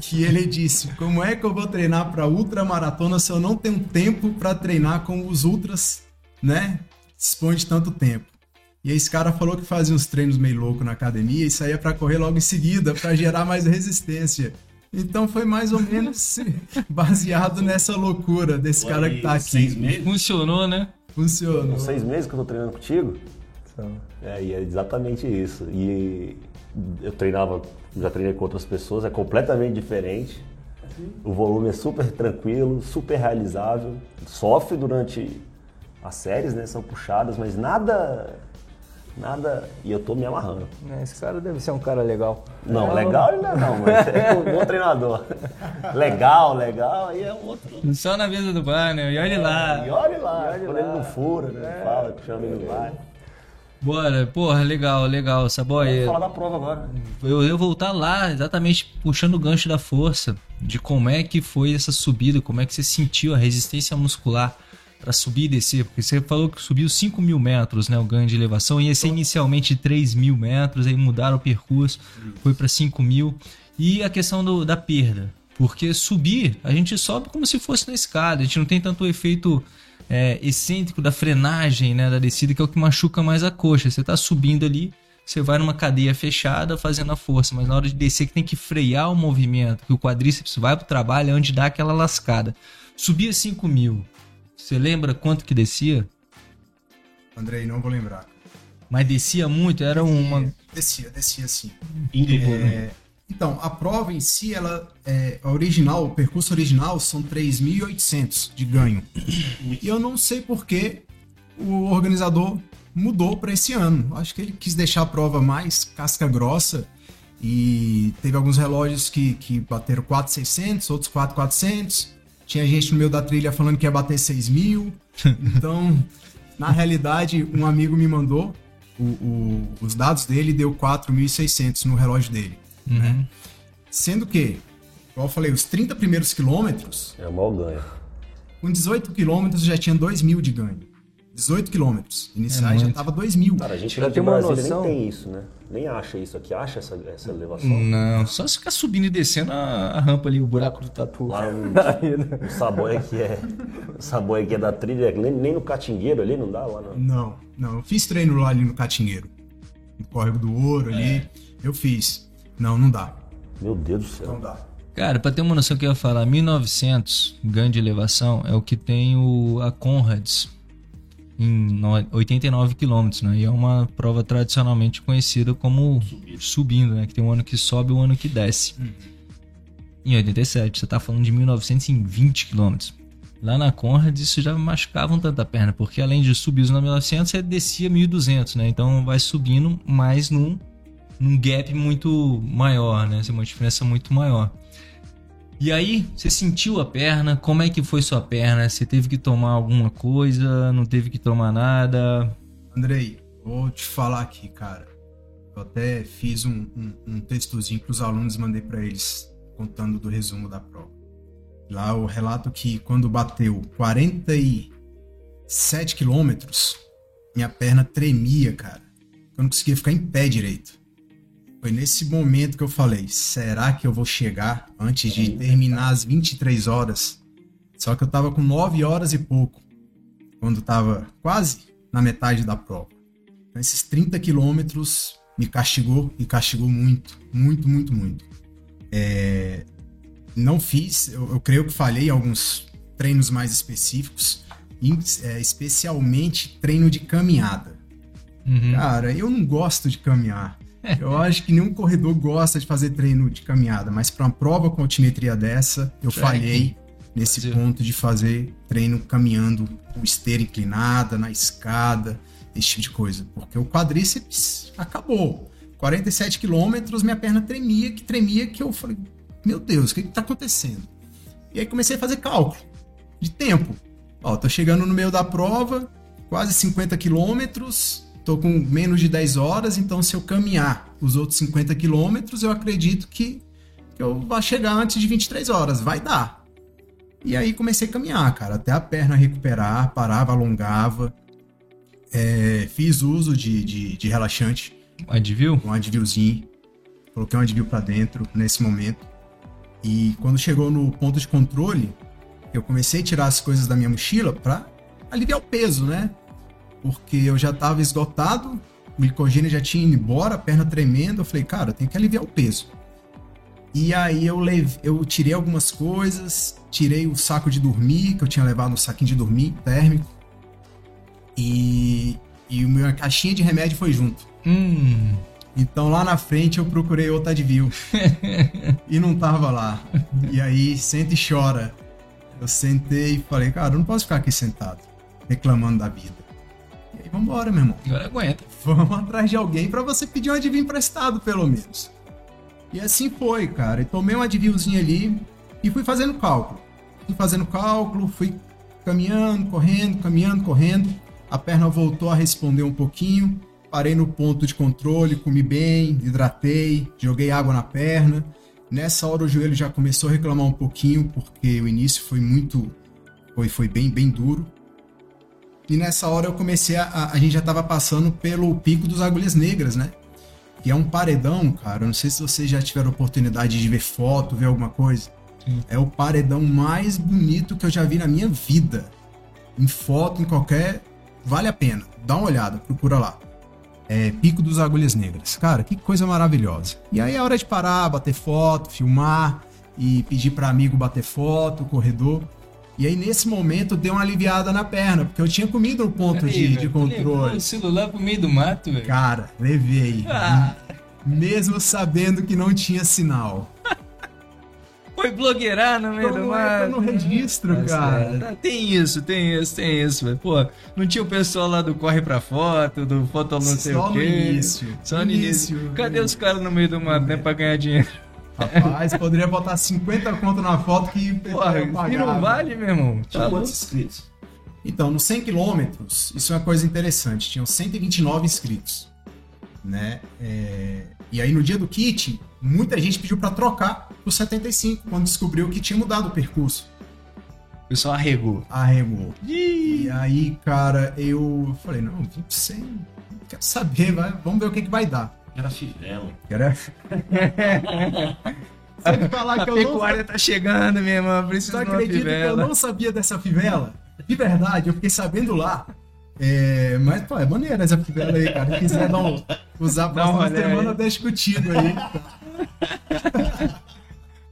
que ele disse: Como é que eu vou treinar para ultramaratona se eu não tenho tempo para treinar como os ultras, né? Dispõe de tanto tempo. E esse cara falou que fazia uns treinos meio louco na academia e saía para correr logo em seguida para gerar mais resistência. Então foi mais ou menos baseado nessa loucura desse cara que tá Seis aqui. meses? funcionou, né? Funcionou. São seis meses que eu tô treinando contigo? É, e é exatamente isso. E eu treinava, já treinei com outras pessoas, é completamente diferente. O volume é super tranquilo, super realizável. Sofre durante as séries, né? São puxadas, mas nada. Nada. E eu tô me amarrando. É, Esse cara deve ser um cara legal. Não, legal ele não é não, mas é um bom treinador. Legal, legal, aí é um outro. Só na mesa do bar, né? E olha lá. E olha lá, olhe quando lá. ele não fura, né? Fala, chama ele no vai. Bora, porra, legal, legal, Saboy. Vamos falar da prova agora. Eu ia voltar lá, exatamente puxando o gancho da força, de como é que foi essa subida, como é que você sentiu a resistência muscular para subir e descer, porque você falou que subiu 5 mil metros, né, o ganho de elevação, ia ser inicialmente 3 mil metros, aí mudaram o percurso, foi para 5 mil, e a questão do- da perda, porque subir, a gente sobe como se fosse na escada, a gente não tem tanto efeito é, excêntrico da frenagem, né, da descida, que é o que machuca mais a coxa, você tá subindo ali, você vai numa cadeia fechada fazendo a força, mas na hora de descer que tem que frear o movimento, que o quadríceps vai pro trabalho, é onde dá aquela lascada. Subia 5 mil. Você lembra quanto que descia? Andrei, não vou lembrar. Mas descia muito, era uma. Descia, descia sim. Índico, né? É, então, a prova em si, ela é a original, o percurso original são 3.800 de ganho. E eu não sei por que o organizador mudou para esse ano. Acho que ele quis deixar a prova mais casca grossa e teve alguns relógios que, que bateram 4.600, outros 4.400. Tinha gente no meio da trilha falando que ia bater 6.000. Então, na realidade, um amigo me mandou o- o- os dados dele deu 4.600 no relógio dele. Uhum. Sendo que, igual eu falei, os 30 primeiros quilômetros, É o maior ganho. com 18 quilômetros já tinha 2 mil de ganho. 18 quilômetros iniciais É já muito. tava 2 mil. Cara, a gente Já tem uma Brasília noção? nem tem isso, né? Nem acha isso aqui. Acha essa, essa elevação? Não, só se ficar subindo e descendo a, a rampa ali, o buraco do tatu. Lá no, o Saboia que é. O Saboia que é da trilha, nem, nem no Catingueiro ali não dá lá não. Não, não. Eu fiz treino lá ali no Catingueiro. No Córrego do Ouro ali. Eu fiz. Não, não dá. Meu Deus do céu. Não dá. Cara, pra ter uma noção que eu ia falar, 1900 ganho de elevação é o que tem o, a Conrads em no- 89 quilômetros, né? E é uma prova tradicionalmente conhecida como subindo, né? Que tem um ano que sobe e um ano que desce. Em 87, você tá falando de 1920 quilômetros. Lá na Conrads isso já machucavam tanta perna, porque além de subir os 1900, você descia 1200, né? Então vai subindo mais num, num gap muito maior, né? Uma diferença muito maior. E aí, você sentiu a perna? Como é que foi sua perna? Você teve que tomar alguma coisa? Não teve que tomar nada? Andrei, vou te falar aqui, cara. Eu até fiz um, um, um textozinho que os alunos mandei pra eles, contando do resumo da prova. Lá o relato que quando bateu 47 quilômetros, minha perna tremia, cara. Eu não conseguia ficar em pé direito. Foi nesse momento que eu falei: será que eu vou chegar antes de terminar as 23 horas? Só que eu tava com 9 horas e pouco, quando tava quase na metade da prova. Então, esses 30 quilômetros me castigou e castigou muito, muito, muito, muito. É, Não fiz, eu, eu creio que falhei alguns treinos mais específicos, é, especialmente treino de caminhada. Uhum. Cara, eu não gosto de caminhar. Eu acho que nenhum corredor gosta de fazer treino de caminhada, mas para uma prova com altimetria dessa, eu Trekking. falhei nesse ponto de fazer treino caminhando com esteira inclinada, na escada, esse tipo de coisa. Porque o quadríceps acabou. 47 quilômetros, minha perna tremia, que tremia, que eu falei, meu Deus, o que que tá acontecendo? E aí comecei a fazer cálculo de tempo. Ó, tô chegando no meio da prova, quase 50 quilômetros, tô com menos de 10 horas, então se eu caminhar os outros 50 quilômetros, eu acredito que, que eu vou chegar antes de 23 horas, vai dar. E aí comecei a caminhar, cara, até a perna recuperar, parava, alongava. É, fiz uso de, de, de relaxante, Advil? um advilzinho. Coloquei um advil pra dentro nesse momento. E quando chegou no ponto de controle, eu comecei a tirar as coisas da minha mochila pra aliviar o peso, né? Porque eu já tava esgotado, o glicogênio já tinha ido embora, a perna tremendo. Eu falei, cara, tem que aliviar o peso. E aí eu, leve, eu tirei algumas coisas, tirei o saco de dormir, que eu tinha levado um saquinho de dormir térmico. E, e a minha caixinha de remédio foi junto. Hum. Então lá na frente eu procurei outro Advil. e não tava lá. E aí, senta e chora. Eu sentei e falei, cara, eu não posso ficar aqui sentado, reclamando da vida. E aí, vambora, meu irmão. Agora aguenta. Vamos atrás de alguém pra você pedir um Advil emprestado, pelo menos. E assim foi, cara. E tomei um Advilzinho ali e fui fazendo cálculo. Fui fazendo cálculo, fui caminhando, correndo, caminhando, correndo. A perna voltou a responder um pouquinho. Parei no ponto de controle, comi bem, hidratei, joguei água na perna. Nessa hora o joelho já começou a reclamar um pouquinho, porque o início foi muito. Foi, foi bem, bem duro. E nessa hora eu comecei a. A, gente já tava passando pelo pico dos agulhas negras, né? Que é um paredão, cara. Eu não sei se vocês já tiveram oportunidade de ver foto, ver alguma coisa. Sim. É o paredão mais bonito que eu já vi na minha vida. Em foto, em qualquer. Vale a pena. Dá uma olhada, procura lá. É Pico dos Agulhas Negras. Cara, que coisa maravilhosa. E aí é hora de parar, bater foto, filmar e pedir para amigo bater foto, corredor. E aí nesse momento deu uma aliviada na perna, porque eu tinha comido no ponto Peraí, de, velho, de controle. o celular pro meio do mato, velho. Cara, levei. Ah, Mesmo sabendo que não tinha sinal. foi blogueirar no meio do não mato. entra no registro, Tá cara. certo. Tem isso, tem isso, tem isso, velho. Pô, não tinha o pessoal lá do Corre pra Foto, do Foto não sei Só o no quê. início. Só no início. Cadê os caras no meio do mato, né, pra ganhar dinheiro? Rapaz, poderia botar 50 conto na foto que Porra, e pagar, não vale, meu irmão. Tá Tinha louco. quantos inscritos? Então, nos 100 quilômetros, isso é uma coisa interessante. Tinham 129 inscritos, né? É, E aí, no dia do kit, muita gente pediu pra trocar pro 75, quando descobriu que tinha mudado o percurso. O pessoal arregou. Arregou. E aí, cara, eu falei, não, 100, não quero saber, vai, vamos ver o que, que vai dar. Era fivela. Quero... Você falar A que eu não pecuária tá chegando. Você de uma acredita que eu não sabia dessa fivela? De verdade, eu fiquei sabendo lá. É, mas, pô, é maneira essa fivela aí, cara. Se quiser um, usar a próxima semana, deixo contigo aí.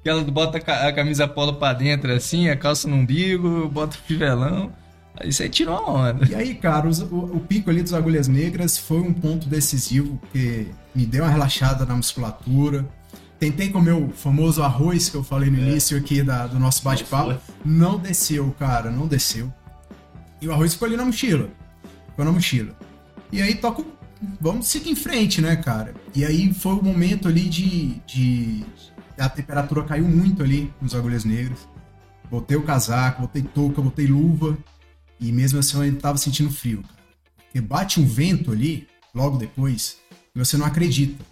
Ela bota a ca- a camisa polo pra dentro assim, a calça no umbigo, bota o fivelão. Aí você tirou a onda. E aí, cara, os- o, o pico ali dos Agulhas Negras foi um ponto decisivo que me deu uma relaxada na musculatura. Tentei comer o famoso arroz que eu falei no início aqui da- do nosso bate-papo. Não desceu, cara, não desceu. E o arroz ficou ali na mochila. Ficou na mochila. E aí toco. Vamos seguir em frente, né, cara? E aí foi o momento ali de. de a temperatura caiu muito ali nos Agulhas Negras. Botei o casaco, botei touca, botei luva. E mesmo assim eu ainda tava sentindo frio. cara. Porque bate um vento ali, logo depois, e você não acredita.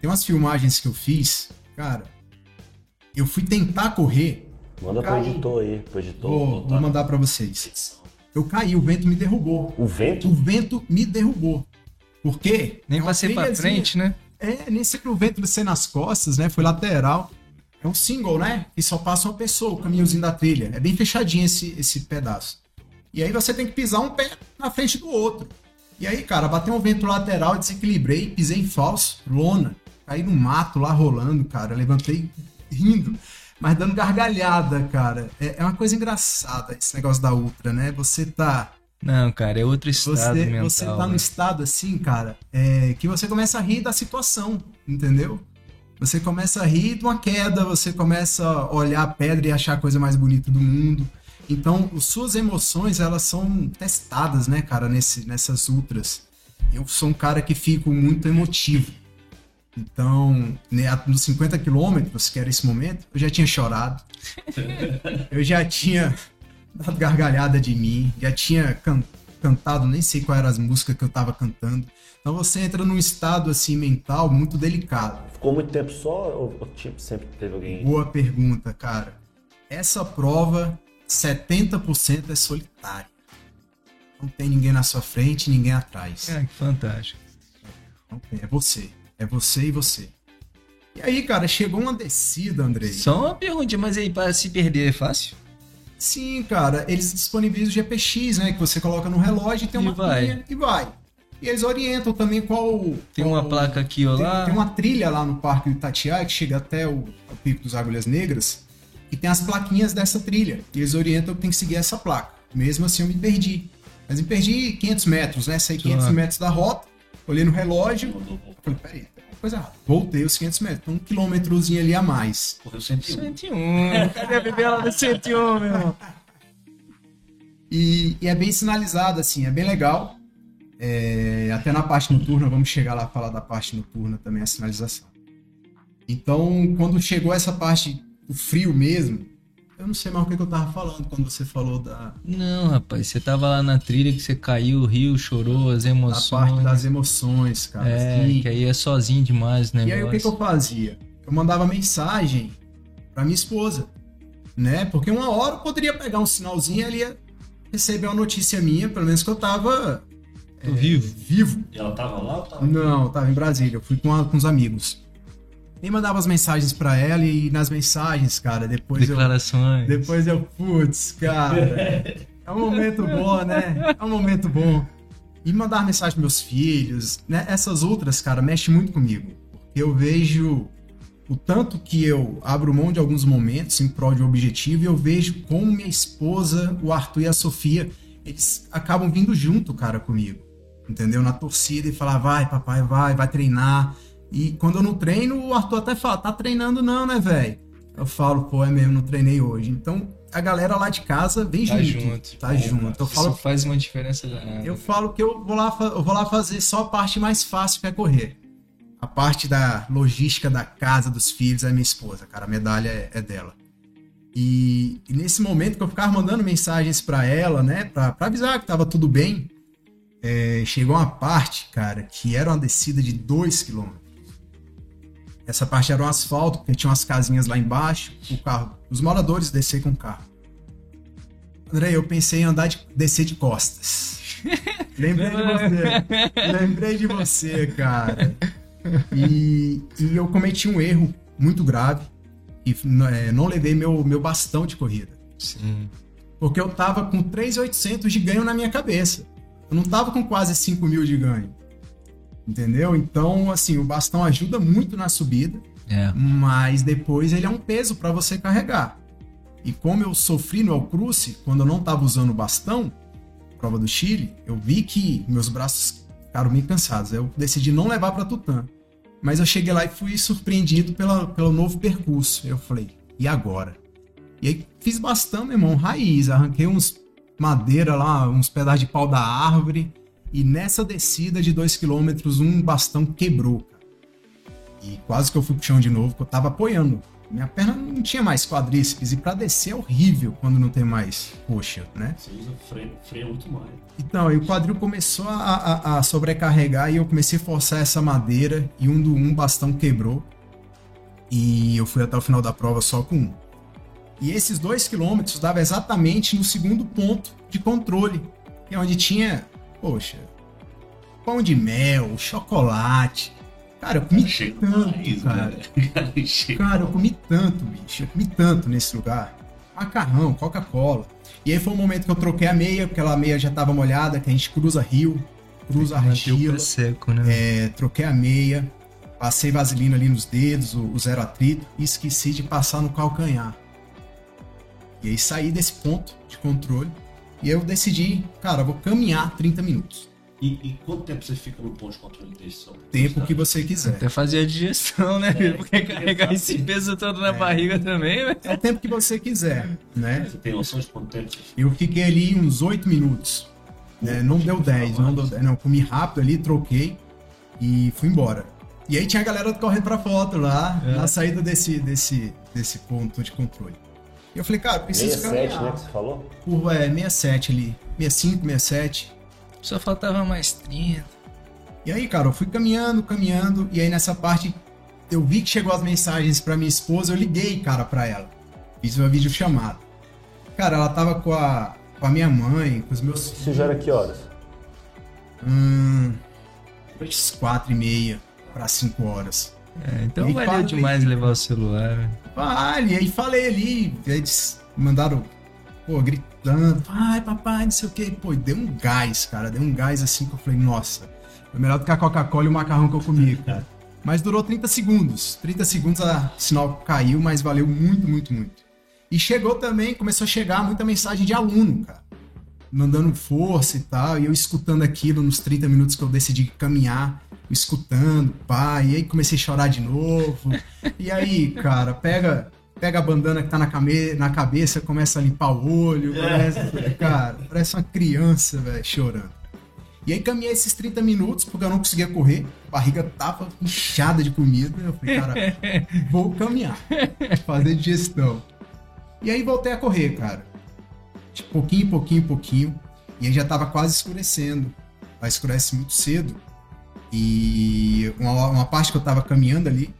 Tem umas filmagens que eu fiz, cara. Eu fui tentar correr. Manda pro editor aí, pro editor. Vou, vou mandar pra vocês. Eu caí, o vento me derrubou. O vento? O vento me derrubou. Por quê? Nem É uma passei pra frente, né? É, nem sempre o vento descer nas costas, né? Foi lateral. É um single, né? E só passa uma pessoa, o caminhozinho da trilha. É bem fechadinho esse, esse pedaço. E aí você tem que pisar um pé na frente do outro. E aí, cara, bateu um vento lateral, desequilibrei, pisei em falso, lona. Caí no mato lá rolando, cara. Levantei rindo, mas dando gargalhada, cara. É, é uma coisa engraçada esse negócio da Ultra, né? Você tá Não, cara, é outro estado você, mental. você tá né? num estado assim, cara, é, que você começa a rir da situação, entendeu? Você começa a rir de uma queda, você começa a olhar a pedra e achar a coisa mais bonita do mundo. Então, as suas emoções, elas são testadas, né, cara, nesse, nessas ultras. Eu sou um cara que fico muito emotivo. Então, né, nos 50 quilômetros, que era esse momento, eu já tinha chorado. eu já tinha dado gargalhada de mim, já tinha can- cantado, nem sei qual eram as músicas que eu tava cantando. Então você entra num estado assim mental muito delicado. Ficou muito tempo só ou, ou tipo, sempre teve alguém? Boa pergunta, cara. Essa prova, 70% é solitária. Não tem ninguém na sua frente, ninguém atrás. Ah, que fantástico. Não tem, é você. É você e você. E aí, cara, chegou uma descida, Andrei. Só uma pergunta, mas aí para se perder é fácil? Sim, cara, eles disponibilizam o GPX, né? Que você coloca no relógio e tem E uma vai. trilha e vai. E eles orientam também qual. Tem qual- uma placa aqui ou Tem, lá. tem uma trilha lá no Parque do Itatiaia que chega até o, o Pico dos Agulhas Negras e tem as plaquinhas dessa trilha. E eles orientam que tem que seguir essa placa. Mesmo assim, eu me perdi. Mas me perdi 500 metros, né? Saí 500 Claro. metros da rota, olhei no relógio. Falei, peraí, coisa errada. Voltei os 500 metros, então um quilômetrozinho ali a mais. Correu 101. 101. Cadê a bebê lá do 101, meu irmão? E, e é bem sinalizado, assim, é bem legal. É, até na parte noturna, vamos chegar lá falar da parte noturna também, a sinalização. Então, quando chegou essa parte do frio mesmo, eu não sei mais o que, que eu tava falando quando você falou da, Não, rapaz, você tava lá na trilha que você caiu, riu, chorou, as emoções. parte das emoções, cara. É, Sim. que aí é sozinho demais, né? E aí o que, que eu fazia? Eu mandava mensagem pra minha esposa, né? Porque uma hora eu poderia pegar um sinalzinho e ela ia receber uma notícia minha, pelo menos que eu tava Tô vivo. vivo. E ela tava lá ou tava Não, eu tava em Brasília, eu fui com, a- com os amigos. E mandava as mensagens pra ela e nas mensagens, cara, depois eu, Declarações. depois eu, putz, cara, é um momento bom, né? É um momento bom. E mandar mensagem pros meus filhos, né? Essas outras, cara, mexe muito comigo. Porque eu vejo o tanto que eu abro mão de alguns momentos em prol de um objetivo e eu vejo como minha esposa, o Arthur e a Sofia, eles acabam vindo junto, cara, comigo. Entendeu? Na torcida e falar, vai, papai, vai, vai treinar. E quando eu não treino, o Arthur até fala, tá treinando não, né, velho? Eu falo, pô, é mesmo, não treinei hoje. Então, a galera lá de casa vem Tá junto. junto. Tá junto. Eu Isso falo, faz uma diferença danada. eu falo que eu vou, lá, eu vou lá fazer só a parte mais fácil que é correr. A parte da logística da casa, dos filhos, é minha esposa, cara. A medalha é, é dela. E, e nesse momento que eu ficava mandando mensagens pra ela, né, pra, pra avisar que tava tudo bem, é, chegou uma parte, cara, que era uma descida de 2 km. Essa parte era um asfalto, porque tinha umas casinhas lá embaixo, o carro, os moradores descer com o carro. André, eu pensei em andar de, descer de costas. Lembrei de você. Lembrei de você, cara. E, e eu cometi um erro muito grave. E é, não levei meu, meu bastão de corrida. Sim. Porque eu tava com 3,800 de ganho na minha cabeça. Eu não tava com quase 5 mil de ganho. Entendeu? Então, assim, o bastão ajuda muito na subida. É. mas depois ele é um peso para você carregar. E como eu sofri no El Cruce, quando eu não tava usando o bastão, prova do Chile, eu vi que meus braços ficaram meio cansados. Eu decidi não levar para Tutã. Mas eu cheguei lá e fui surpreendido pela, pelo novo percurso. Eu falei, e agora? E aí fiz bastão, meu irmão, raiz. Arranquei uns madeira lá, uns pedaços de pau da árvore. E nessa descida de 2 km, um bastão quebrou. cara. E quase que eu fui pro chão de novo, porque eu tava apoiando. Minha perna não tinha mais quadríceps. E pra descer é horrível quando não tem mais coxa, né? Você usa freio, freio muito mais. Então, aí o quadril começou a, a- a sobrecarregar e eu comecei a forçar essa madeira e um do um bastão quebrou. E eu fui até o final da prova só com um. E esses dois quilômetros dava exatamente no segundo ponto de controle, que é onde tinha, poxa, pão de mel, chocolate. Cara, eu comi Chega tanto, mais, cara. né? Chega. Cara, eu comi tanto, bicho. Eu comi tanto nesse lugar. Macarrão, Coca-Cola. E aí foi o momento que eu troquei a meia, porque aquela meia já tava molhada, que a gente cruza rio, cruza argila. seco, né? É, troquei a meia, passei vaselina ali nos dedos, o, o zero atrito, e esqueci de passar no calcanhar. E aí saí desse ponto de controle. E eu decidi, cara, vou caminhar 30 minutos. E, e quanto tempo você fica no ponto de controle desse? Só? Tempo que você quiser. Até fazer a digestão, né? É, Porque carregar esse peso todo na barriga também, velho. É o tempo que você quiser, né? Você tem noção de quanto tempo você fica? Eu fiquei ali uns 8 minutos. né? Não deu 10, não deu 10. Não, comi rápido ali, troquei e fui embora. E aí tinha a galera correndo pra foto lá, É. na saída desse, desse, desse ponto de controle. E eu falei, cara, preciso 67, caminhar. né, que você falou? Curva é 67 ali, 65, 67. Só faltava mais 30. E aí, cara, eu fui caminhando, caminhando, e aí nessa parte eu vi que chegou as mensagens pra minha esposa, eu liguei, cara, pra ela. Fiz uma videochamada. Cara, ela tava com a, com a minha mãe, com os meus Isso já era que horas? Hum, quatro e meia para cinco horas. É, então valeu demais levar o celular, Vale, aí falei ali, eles mandaram, pô, gritando, pai, papai, não sei o que. Pô, e deu um gás, cara, deu um gás assim que eu falei, nossa, foi melhor do que a Coca-Cola e o macarrão que eu comi, cara. Mas durou 30 segundos. 30 segundos a o sinal caiu, mas valeu muito, muito, muito. E chegou também, começou a chegar muita mensagem de aluno, cara. Mandando força e tal. E eu escutando aquilo nos 30 minutos que eu decidi caminhar, escutando, pá. E aí comecei a chorar de novo. E aí, cara, pega, pega a bandana que tá na, came na cabeça, começa a limpar o olho. Parece, cara, parece uma criança, velho, chorando. E aí caminhei esses 30 minutos, porque eu não conseguia correr. A barriga tava inchada de comida. Eu falei, cara, vou caminhar. Fazer digestão. E aí voltei a correr, cara. De pouquinho, pouquinho, pouquinho. E aí já tava quase escurecendo. Lá escurece muito cedo. E uma, uma parte que eu tava caminhando ali,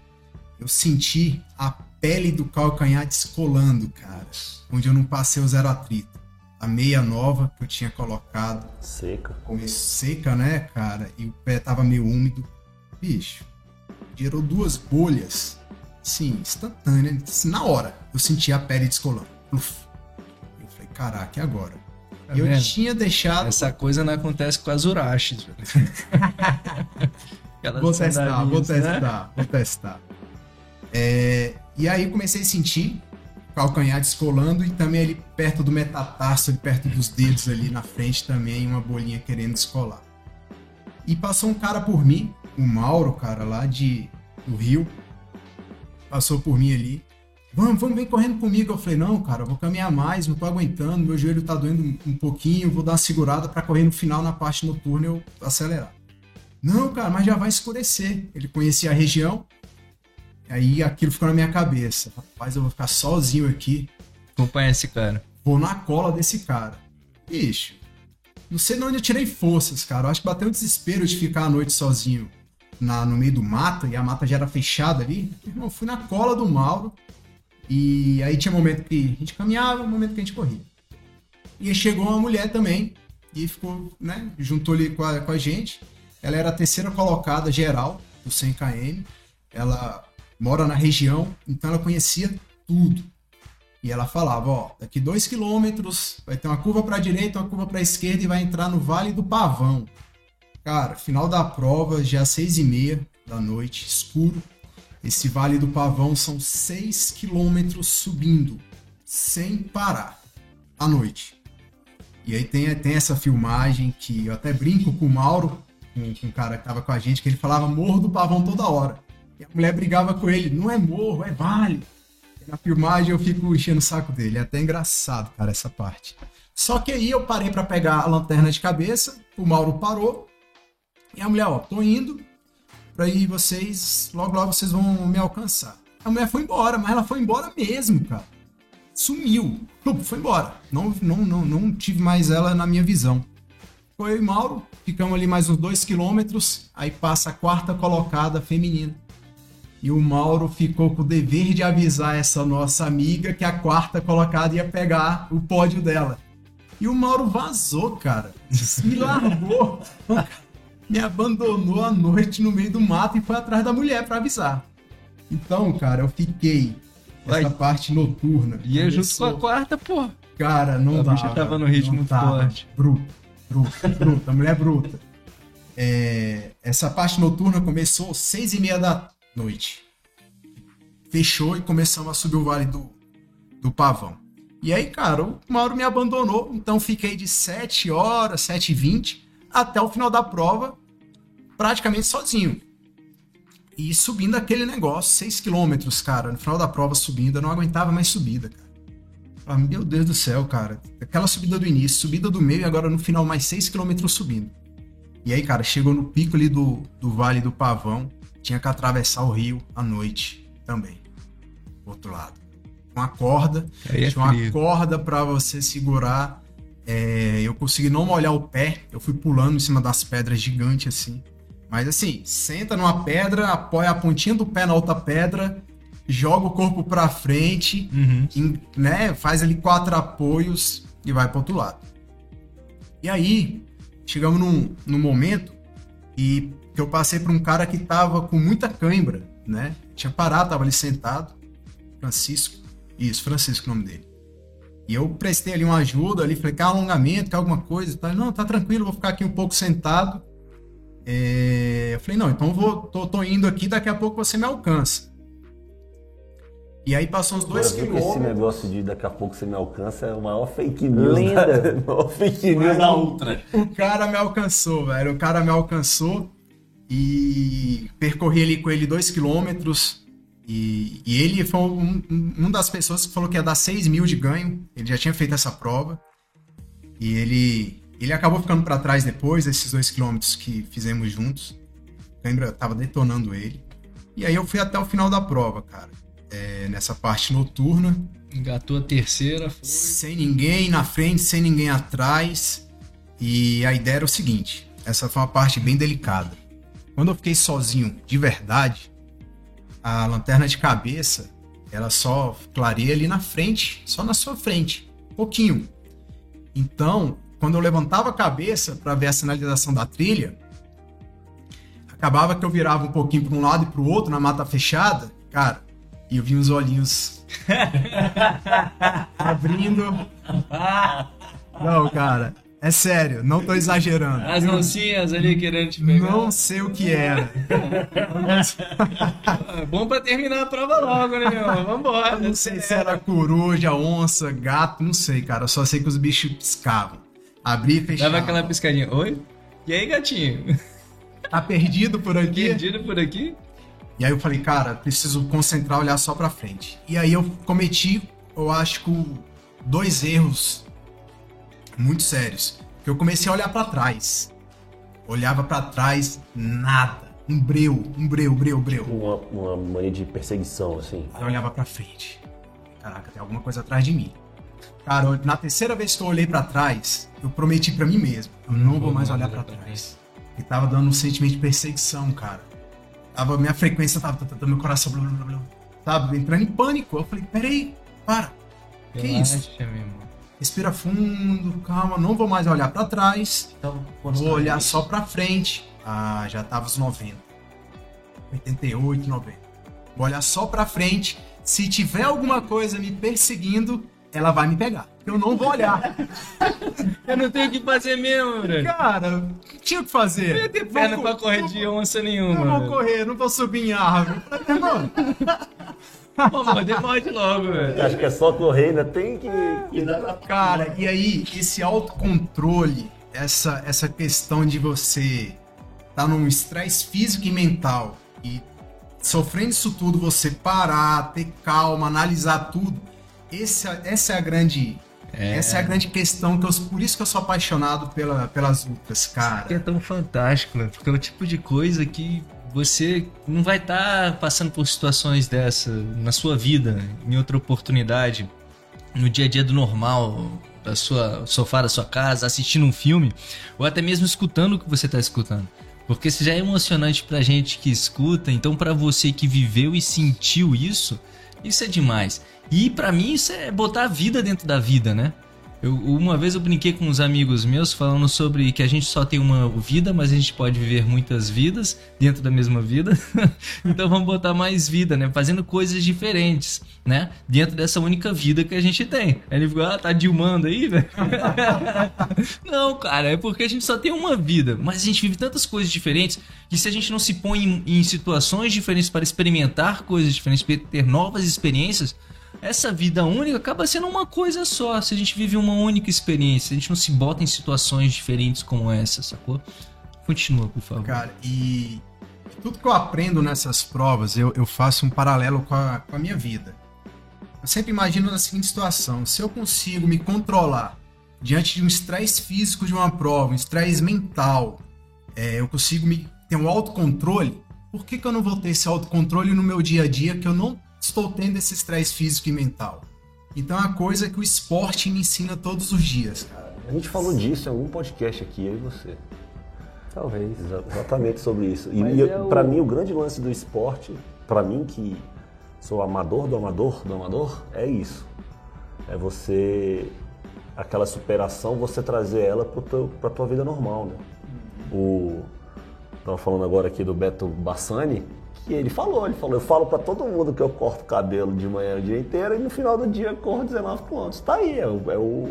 eu senti a pele do calcanhar descolando, cara. Onde eu não passei o zero atrito. A meia nova que eu tinha colocado Seca. começou seca, né, cara? E o pé tava meio úmido. Bicho, gerou duas bolhas, sim, instantânea. Na hora, eu senti a pele descolando. Uf. Eu falei, caraca, e agora? Tá eu vendo? tinha deixado. Essa coisa não acontece com as urachis, Vou testar, vou né? testar, vou testar. É, e aí comecei a sentir o calcanhar descolando e também ali perto do metatarso, ali perto dos dedos ali na frente também, uma bolinha querendo descolar. E passou um cara por mim, o Mauro, cara, lá de, do Rio, passou por mim ali. Vamos, vamos, vem correndo comigo. Eu falei, não, cara, eu vou caminhar mais, não tô aguentando, meu joelho tá doendo um, um pouquinho, vou dar uma segurada pra correr no final, na parte noturna, eu acelerar. Não, cara, mas já vai escurecer. Ele conhecia a região. Aí aquilo ficou na minha cabeça. Rapaz, eu vou ficar sozinho aqui. Acompanha esse cara. Vou na cola desse cara. Bicho, não sei de onde eu tirei forças, cara. Eu acho que bateu um desespero de ficar à noite sozinho na, no meio do mato. E a mata já era fechada ali. Irmão, eu fui na cola do Mauro. E aí tinha momento que a gente caminhava, momento que a gente corria. E chegou uma mulher também. E ficou, né? Juntou ali com a, com a gente. Ela era a terceira colocada geral do 100 km. Ela mora na região, então ela conhecia tudo. E ela falava, ó, daqui dois quilômetros vai ter uma curva para direita, uma curva para esquerda e vai entrar no Vale do Pavão. Cara, final da prova, já seis e meia da noite, escuro. Esse Vale do Pavão são 6 quilômetros subindo, sem parar, à noite. E aí tem, tem essa filmagem que eu até brinco com o Mauro, com o cara que tava com a gente, que ele falava Morro do Pavão toda hora. E a mulher brigava com ele, não é morro, é vale. E na filmagem eu fico enchendo o saco dele. É até engraçado, cara, essa parte. Só que aí eu parei para pegar a lanterna de cabeça, o Mauro parou. E a mulher, ó, tô indo pra aí vocês, logo logo vocês vão me alcançar. A mulher foi embora, mas ela foi embora mesmo, cara. Sumiu. Foi embora. Não, não, não, não tive mais ela na minha visão. Foi eu e Mauro, ficamos ali mais uns dois quilômetros, aí passa a quarta colocada feminina. E o Mauro ficou com o dever de avisar essa nossa amiga que a quarta colocada ia pegar o pódio dela. E o Mauro vazou, cara. Me largou. Me abandonou à noite no meio do mato e foi atrás da mulher para avisar. Então, cara, eu fiquei essa Vai. parte noturna. E é junto com a quarta, pô. Cara, não A dava. bicha tava no ritmo tava. forte. Bruta, bruta, bruta, mulher bruta. É, essa parte noturna começou às seis e meia da noite. Fechou e começamos a subir o vale do, do Pavão. E aí, cara, o Mauro me abandonou, então fiquei de 7 horas, 7 e 20 até o final da prova, praticamente sozinho. E subindo aquele negócio, 6 quilômetros, cara, no final da prova subindo, eu não aguentava mais subida, cara. Ah, meu Deus do céu, cara. Aquela subida do início, subida do meio e agora no final mais 6 km subindo. E aí, cara, chegou no pico ali do, do Vale do Pavão, tinha que atravessar o rio à noite também. Do outro lado. Com a corda, é tinha uma corda pra você segurar. É, eu consegui não molhar o pé, eu fui pulando em cima das pedras gigantes assim. Mas assim, senta numa pedra, apoia a pontinha do pé na outra pedra, joga o corpo pra frente, Uhum. em- né, faz ali quatro apoios e vai pro outro lado. E aí, chegamos num, num momento e que eu passei por um cara que tava com muita cãibra, né? Tinha parado, tava ali sentado. Francisco. Isso, Francisco o nome dele. E eu prestei ali uma ajuda ali, falei, quer alongamento, quer alguma coisa? e tal. Ele, Não, tá tranquilo, vou ficar aqui um pouco sentado. É, Eu falei, não, então eu vou, tô, tô indo aqui, daqui a pouco você me alcança. E aí passou uns dois Agora, que esse quilômetros. negócio de daqui a pouco você me alcança é o maior fake news. Lenda. Da, o maior fake news da Ultra. O cara me alcançou, velho. O cara me alcançou e percorri ali com ele dois quilômetros. E, e ele foi um, um- um das pessoas que falou que ia dar 6 mil de ganho. Ele já tinha feito essa prova. E ele, ele acabou ficando para trás depois, esses dois quilômetros que fizemos juntos. Lembra? Tava detonando ele. E aí eu fui até o final da prova, cara. É, nessa parte noturna. Engatou a terceira. Foi. Sem ninguém na frente, sem ninguém atrás. E a ideia era o seguinte: essa foi uma parte bem delicada. Quando eu fiquei sozinho de verdade, a lanterna de cabeça ela só clareia ali na frente, só na sua frente, pouquinho. Então, quando eu levantava a cabeça para ver a sinalização da trilha, acabava que eu virava um pouquinho para um lado e para o outro na mata fechada, cara, e eu vi uns olhinhos abrindo. Não, cara, é sério, não tô exagerando. As oncinhas ali querendo te pegar. Não sei o que era. É bom pra terminar a prova logo, né, meu? Vambora. Não sei se era coruja, onça, gato, não sei, cara. Eu só sei que os bichos piscavam. Abria e fechava. Dava aquela piscadinha. Oi? E aí, gatinho? Tá perdido por aqui? Perdido por aqui? E aí eu falei, cara, preciso concentrar, olhar só pra frente. E aí eu cometi, eu acho que dois erros muito sérios. Que eu comecei a olhar pra trás. Olhava pra trás, nada. Um breu, um breu, breu, breu. Uma, uma mania de perseguição, assim. Aí eu olhava pra frente. Caraca, tem alguma coisa atrás de mim. Cara, na terceira vez que eu olhei pra trás, eu prometi pra mim mesmo, eu não vou mais olhar pra trás. E tava dando um sentimento de perseguição, cara. Tava, minha frequência tava, tava, tava meu coração, blá, blá, blá, blá. tava entrando em pânico. Eu falei, peraí, para. Que isso? Relaxa, meu irmão. Respira fundo, calma, não vou mais olhar pra trás. Então, Vou olhar só pra frente. Ah, já tava os 90. 88, 90. Vou olhar só pra frente. Se tiver alguma coisa me perseguindo, ela vai me pegar. Eu não vou olhar. Eu não tenho o que fazer mesmo, velho. Cara, tinha o que fazer. Não ia ter perna Vou- pra correr de onça nenhuma. Não vou correr, não vou subir em árvore. Irmão, Pô, morder, morde logo, velho. Acho que é só correr, ainda tem que. Cara, e aí, esse autocontrole, essa, essa questão de você tá num estresse físico e mental e sofrendo isso tudo, você parar, ter calma, analisar tudo, esse, é- essa é a grande. Essa é a grande questão que eu, por isso que eu sou apaixonado pela, pelas lutas, que cara. é tão fantástico, né? Porque é o tipo de coisa que você não vai estar passando por situações dessa na sua vida, em outra oportunidade, no dia a dia do normal, da sua sofá da sua casa, assistindo um filme, ou até mesmo escutando o que você está escutando. Porque se já é emocionante pra gente que escuta, então pra você que viveu e sentiu isso, isso é demais. E pra mim isso é botar a vida dentro da vida, né? Eu, uma vez eu brinquei com uns amigos meus falando sobre que a gente só tem uma vida, mas a gente pode viver muitas vidas dentro da mesma vida. então vamos botar mais vida, né? Fazendo coisas diferentes, né? Dentro dessa única vida que a gente tem. Aí ele ficou, ah, tá dilmando aí, velho? não, cara, é porque a gente só tem uma vida, mas a gente vive tantas coisas diferentes que se a gente não se põe em, em situações diferentes para experimentar coisas diferentes, para ter novas experiências, essa vida única acaba sendo uma coisa só. Se a gente vive uma única experiência, a gente não se bota em situações diferentes como essa, sacou? Continua, por favor. Cara, e tudo que eu aprendo nessas provas, eu, eu faço um paralelo com a, com a minha vida. Eu sempre imagino na seguinte situação: se eu consigo me controlar diante de um estresse físico de uma prova, um estresse mental, é, eu consigo me ter um autocontrole, por que, que eu não vou ter esse autocontrole no meu dia a dia que eu não estou tendo esse estresse físico e mental? Então é uma coisa que o esporte me ensina todos os dias, cara. A gente falou disso em algum podcast aqui, eu e você. Talvez. Exa- Exatamente sobre isso. E, e é o- pra mim, o grande lance do esporte, pra mim que sou amador do amador do amador, é isso. É você. aquela superação, você trazer ela pro teu, pra tua vida normal, né? O. Tava falando agora aqui do Beto Bassani, que ele falou, ele falou, eu falo pra todo mundo que eu corto cabelo de manhã o dia inteiro e no final do dia eu corro 19 quilômetros. Tá aí, é o. É o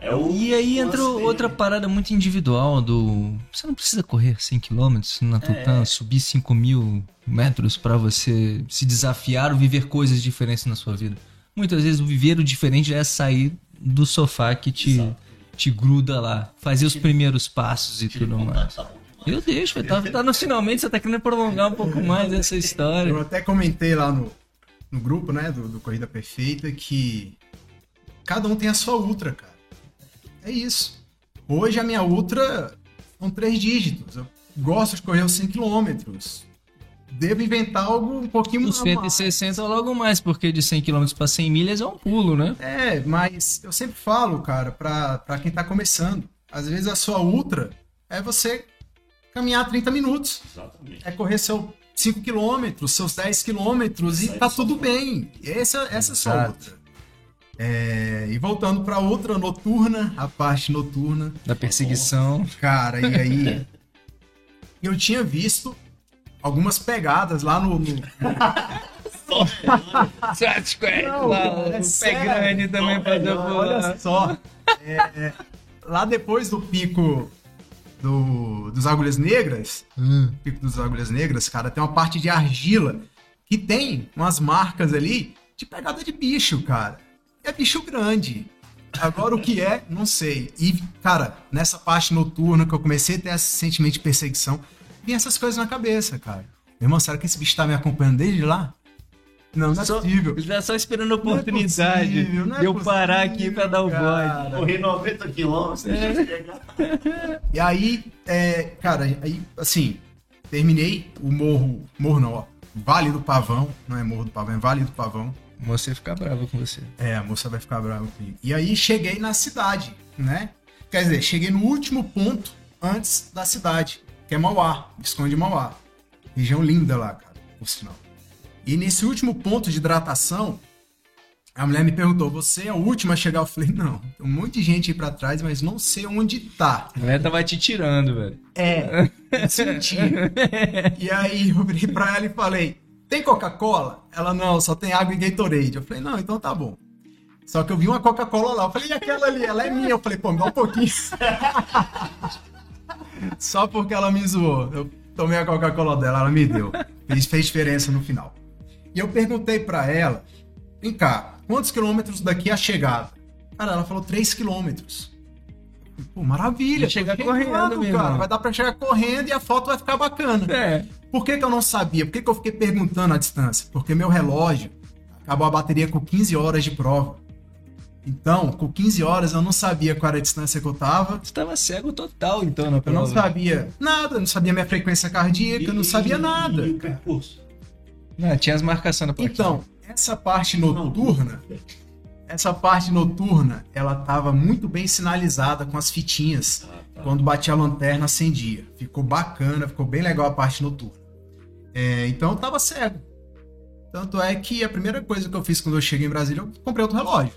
É o E aí entra dele. outra parada muito individual do. Você não precisa correr 100 km na Tutã, subir 5 mil metros pra você se desafiar ou viver coisas diferentes na sua vida. Muitas vezes o viver o diferente é sair do sofá que te, te gruda lá, fazer os primeiros passos e tudo mais. Tá bom demais. Eu deixo, vai tá, tá no finalmente, você tá querendo prolongar um pouco mais essa Eu história. até comentei lá no, no grupo, né, do, do Corrida Perfeita, que cada um tem a sua ultra, cara. É isso. Hoje a minha ultra são três dígitos. Eu gosto de correr os 100 km. Devo inventar algo um pouquinho Os mais. 160 logo mais, porque de 100 km pra 100 milhas é um pulo, né? É, mas eu sempre falo, cara, pra quem tá começando. Às vezes a sua ultra é você caminhar 30 minutos. Exatamente. é correr seus 5 km, seus 10 km e tá do tudo bem. Essa, essa é só outra. É, e voltando pra outra noturna, a parte noturna, Da perseguição. cara, e aí eu tinha visto algumas pegadas lá no, no- Não, é o pé sério. grande também pra dar olha só, é, é, lá depois do pico do, dos Agulhas Negras, pico dos Agulhas Negras, cara, tem uma parte de argila que tem umas marcas ali de pegada de bicho, cara. É bicho grande. Agora o que é, não sei. E, cara, nessa parte noturna que eu comecei a ter esse sentimento de perseguição, vinha essas coisas na cabeça, cara. Meu irmão, será que esse bicho tá me acompanhando desde lá? Não, não é Só- possível. Ele tá só esperando a Não é oportunidade possível, não é de eu parar possível, aqui pra dar o bode. cara. Correr 90 quilômetros, deixa eu chegar. E aí, é, cara, aí, assim, terminei o morro, morro não, ó, Vale do Pavão, não é Morro do Pavão, é Vale do Pavão. Você ficar bravo com você. É, a moça vai ficar brava comigo. E aí cheguei na cidade, né? Quer dizer, cheguei no último ponto antes da cidade, que é Mauá, Visconde Mauá. Região linda lá, cara, por sinal. E nesse último ponto de hidratação, a mulher me perguntou: Você é o último a chegar? Eu falei: Não, tem um monte de gente aí pra trás, mas não sei onde tá. A mulher tava te tirando, velho. É, senti. e aí eu virei pra ela e falei: Tem Coca-Cola? Ela não, só tem água e Gatorade. Eu falei: Não, então tá bom. Só que eu vi uma Coca-Cola lá. Eu falei: E aquela ali? Ela é minha. Eu falei: Pô, me dá um pouquinho. Só porque ela me zoou. Eu tomei a Coca-Cola dela, ela me deu. Fez, fez diferença no final. E eu perguntei pra ela, vem cá, quantos quilômetros daqui é a chegada? Cara, ela falou 3 quilômetros. Pô, maravilha. Chegar correndo, cara. irmão. Vai dar pra chegar correndo e a foto vai ficar bacana. É. Por que, que eu não sabia? Por que, que eu fiquei perguntando a distância? Porque meu relógio acabou a bateria com 15 horas de prova. Então, com 15 horas eu não sabia qual era a distância que eu tava. Você tava cego total, então, na Eu não prova. sabia nada, não sabia minha frequência cardíaca, eu não sabia nada. E o percurso? Não, tinha as marcações na plaquinha. Então, essa parte noturna, essa parte noturna, ela tava muito bem sinalizada com as fitinhas. Quando batia a lanterna, acendia. Ficou bacana, ficou bem legal a parte noturna. É, então eu tava cego. Tanto é que a primeira coisa que eu fiz quando eu cheguei em Brasília, eu comprei outro relógio.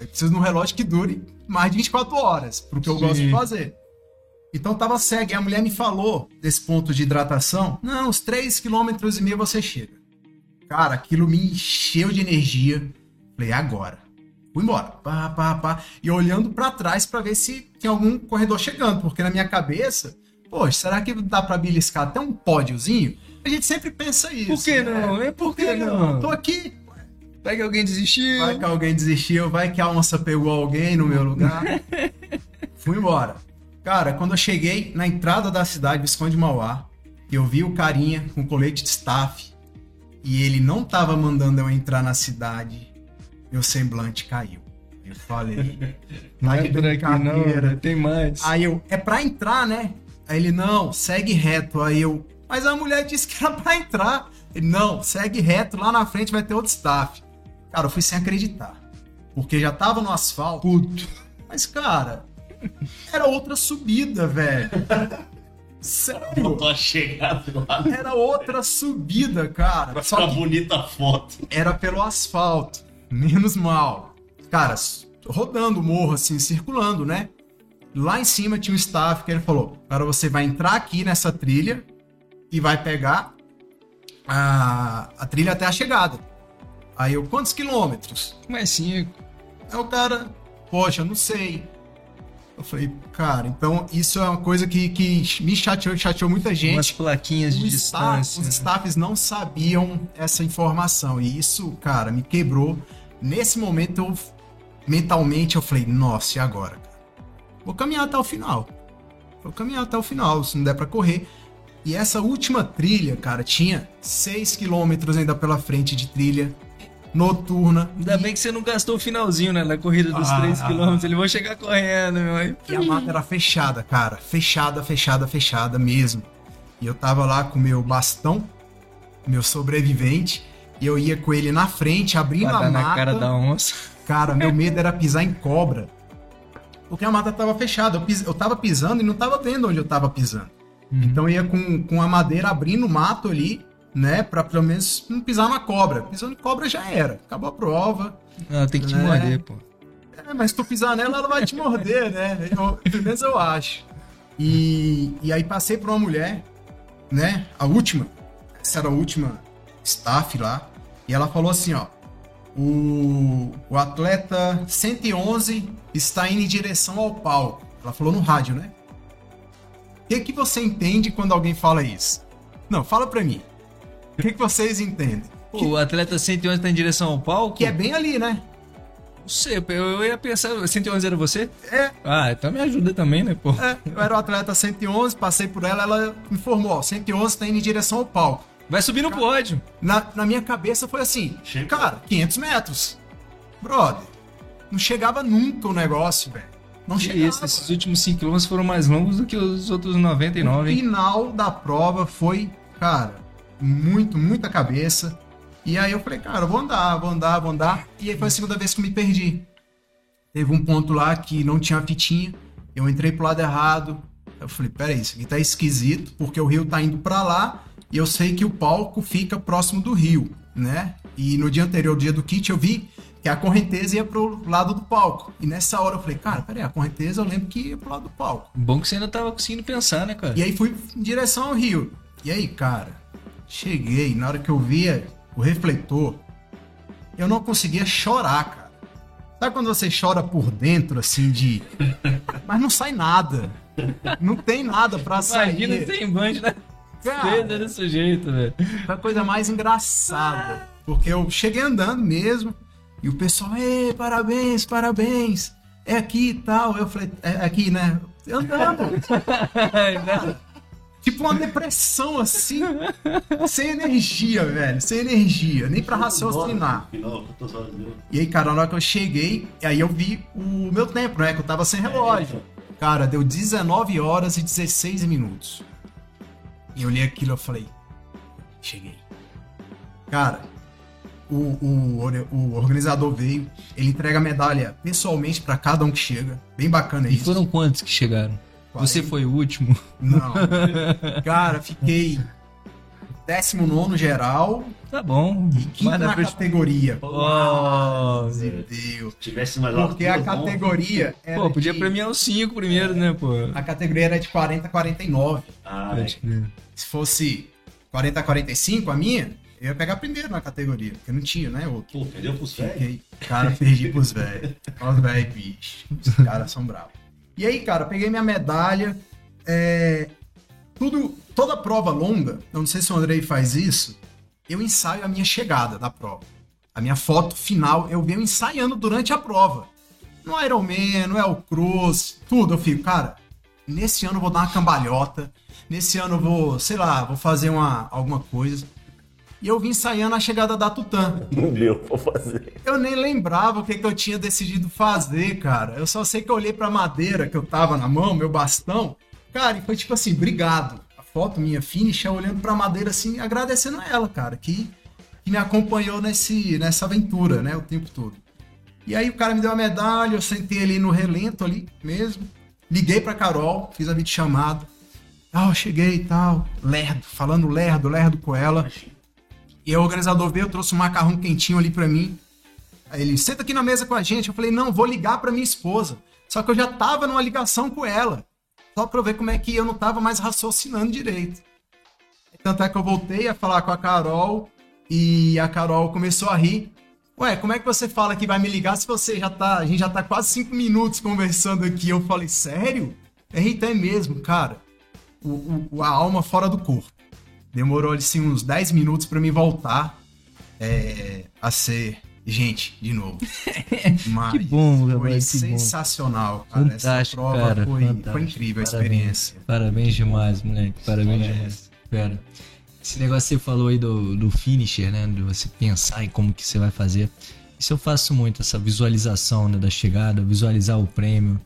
Eu preciso de um relógio que dure mais de 24 horas, porque eu Sim. gosto de fazer. Então tava cego, e a mulher me falou desse ponto de hidratação. Não, uns 3,5 km e meio você chega. Cara, aquilo me encheu de energia. Falei, agora. Fui embora. Pá, pá, pá. E olhando pra trás pra ver se tem algum corredor chegando, porque na minha cabeça, poxa, será que dá pra beliscar até um pódiozinho? A gente sempre pensa isso. Por que né? não? É por Por que que não? não? Tô aqui. Vai que alguém desistiu. Vai que alguém desistiu, vai que a onça pegou alguém no meu lugar. Fui embora. Cara, quando eu cheguei na entrada da cidade, Visconde Mauá, eu vi o carinha com colete de staff e ele não tava mandando eu entrar na cidade, meu semblante caiu. Eu falei, Não tá é de não, brincadeira. né? tem mais. Aí eu, é pra entrar, né? Aí ele, não, segue reto. Aí eu, mas a mulher disse que era pra entrar. Ele, não, segue reto, lá na frente vai ter outro staff. Cara, eu fui sem acreditar. Porque já tava no asfalto. Puto. Mas, cara, era outra subida, velho. Sério, Botou a chegada lá era outra subida, cara. pra Só ficar bonita a foto. era pelo asfalto. Menos mal. Cara, rodando o morro, assim, circulando, né? Lá em cima tinha um staff que ele falou: Cara, você vai entrar aqui nessa trilha e vai pegar a, a trilha até a chegada. Aí eu, quantos quilômetros? Mas sim, Aí o cara, poxa, eu não sei. Eu falei, cara, então isso é uma coisa que, que me chateou, chateou muita umas gente. plaquinhas de Os staff- distância. os staffs não sabiam essa informação. E isso, cara, me quebrou. Nesse momento, eu mentalmente eu falei, nossa, e agora? cara? Vou caminhar até o final. Vou caminhar até o final, se não der pra correr. E essa última trilha, cara, tinha 6 quilômetros ainda pela frente de trilha noturna. Ainda bem que você não gastou o finalzinho, né? Na corrida dos Ah. 3km. Ele vai chegar correndo, meu. Aí, E a mata era fechada, cara. Fechada, fechada, fechada mesmo. E eu tava lá com meu bastão, meu sobrevivente, e eu ia com ele na frente, abrindo a dar na mata. cara da onça. Cara, meu medo era pisar em cobra. Porque a mata tava fechada. Eu, pis... eu tava pisando e não tava vendo onde eu tava pisando. Então eu ia com, com a madeira abrindo o mato ali, né? Pra pelo menos não pisar na cobra. Pisando em cobra já era. Acabou a prova. Não, tem que te É. morder, pô. É, mas se tu pisar nela, ela vai te morder, né? Eu, pelo menos eu acho. E, e aí passei por uma mulher, né? A última. Essa era a última staff lá. E ela falou assim, ó. O, o atleta 111 está indo em direção ao palco. Ela falou no rádio, né? O que, que você entende quando alguém fala isso? Não, fala pra mim. O que, que vocês entendem? Pô, o atleta 111 tá em direção ao palco? Que é bem ali, né? Não sei, eu- ia pensar... 111 era você? É, Ah, então me ajuda também, né, pô? É, eu era o atleta 111, passei por ela, ela me informou, ó, 111 tá indo em direção ao palco. Vai subir no pódio. Na, na minha cabeça foi assim, Chega. cara, 500 metros. Brother, não chegava nunca o negócio, velho. Não Que chegava. isso, esses últimos 5 km foram mais longos do que os outros O 99, hein? final da prova foi, cara, muito, muita cabeça. E aí eu falei, cara, vou andar, vou andar, vou andar. E aí foi a segunda vez que me perdi. Teve um ponto lá que não tinha fitinha. Eu entrei pro lado errado. Eu falei, peraí, isso aqui tá esquisito, porque o rio tá indo pra lá e eu sei que o palco fica próximo do rio, né? E no dia anterior, dia do kit, eu vi que a correnteza ia pro lado do palco. E nessa hora eu falei, cara, peraí, a correnteza eu lembro que ia pro lado do palco. Bom que você ainda tava conseguindo pensar, né, cara? E aí fui em direção ao rio. E aí, cara, cheguei, na hora que eu via o refletor, eu não conseguia chorar, cara. Sabe quando você chora por dentro, assim, de. Mas não sai nada. Não tem nada pra sair. Imagina sem banho na Cara, desse jeito, velho. Foi a coisa mais engraçada. Porque eu cheguei andando mesmo. E o pessoal, ei, parabéns, parabéns. É aqui e tal. Eu falei, é aqui, né? Andando. tipo uma depressão assim. sem energia, velho. Sem energia. Nem pra raciocinar. E aí, cara, na hora que eu cheguei, aí eu vi o meu tempo, né? Que eu tava sem relógio. Cara, deu 19 horas e 16 minutos. E eu olhei aquilo e falei, cheguei. Cara, o, o, o organizador veio, ele entrega a medalha pessoalmente pra cada um que chega. Bem bacana E isso. foram quantos que chegaram? Você foi o último? Não. Cara, fiquei 19 geral Tá bom. e quinto Mas na categoria. Oh, Meu Deus. Se tivesse mais lá. Porque a categoria era Pô, podia de- premiar os cinco primeiro, né, pô? A categoria era de 40 a 49. Ah, Pode crer. Se fosse 40 a 45, a minha, eu ia pegar primeiro na categoria, porque não tinha, né? Outro. pô, perdeu pros velhos? Fiquei, cara, perdi pros velhos. Os velhos, bicho. Os caras são bravos. E aí, cara, peguei minha medalha. é, tudo, toda prova longa, eu não sei se o Andrei faz isso, eu ensaio a minha chegada da prova. A minha foto final, eu venho ensaiando durante a prova. No Ironman, no El Cruz, tudo. Eu fico, cara, nesse ano eu vou dar uma cambalhota. Nesse ano eu vou, sei lá, vou fazer uma, alguma coisa. E eu vim ensaiando a chegada da Tutã. Não deu pra fazer. Eu nem lembrava o que, que eu tinha decidido fazer, cara. Eu só sei que eu olhei pra madeira que eu tava na mão, meu bastão. Cara, e foi tipo assim, obrigado. A foto minha finish, eu olhando pra madeira assim, agradecendo a ela, cara, que, que me acompanhou nesse, nessa aventura, né, o tempo todo. E aí o cara me deu a medalha, eu sentei ali no relento ali mesmo. Liguei pra Carol, fiz a videochamada. Ah, eu cheguei e tal. Lerdo, falando lerdo, lerdo com ela. E o organizador veio, trouxe um macarrão quentinho ali pra mim. Aí ele, senta aqui na mesa com a gente. Eu falei, não, vou ligar pra minha esposa. Só que eu já tava numa ligação com ela. Só pra eu ver como é que eu não tava mais raciocinando direito. Tanto é que eu voltei a falar com a Carol e a Carol começou a rir. Ué, como é que você fala que vai me ligar se você já tá. A gente já tá quase cinco minutos conversando aqui. Eu falei, sério? É então é mesmo, cara. O, o- a alma fora do corpo. Demorou assim uns 10 minutos pra mim voltar é, a ser gente de novo. Mas Que bom, foi rapaz, que bom. sensacional, cara. Essa Fantástico, prova cara. foi, foi incrível a Parabéns. experiência. Parabéns demais, moleque. Parabéns Parabéns. demais. Pera. Esse negócio que você falou aí do, do finisher, né? De você pensar em como que você vai fazer. Isso eu faço muito, essa visualização né, da chegada, visualizar o prêmio.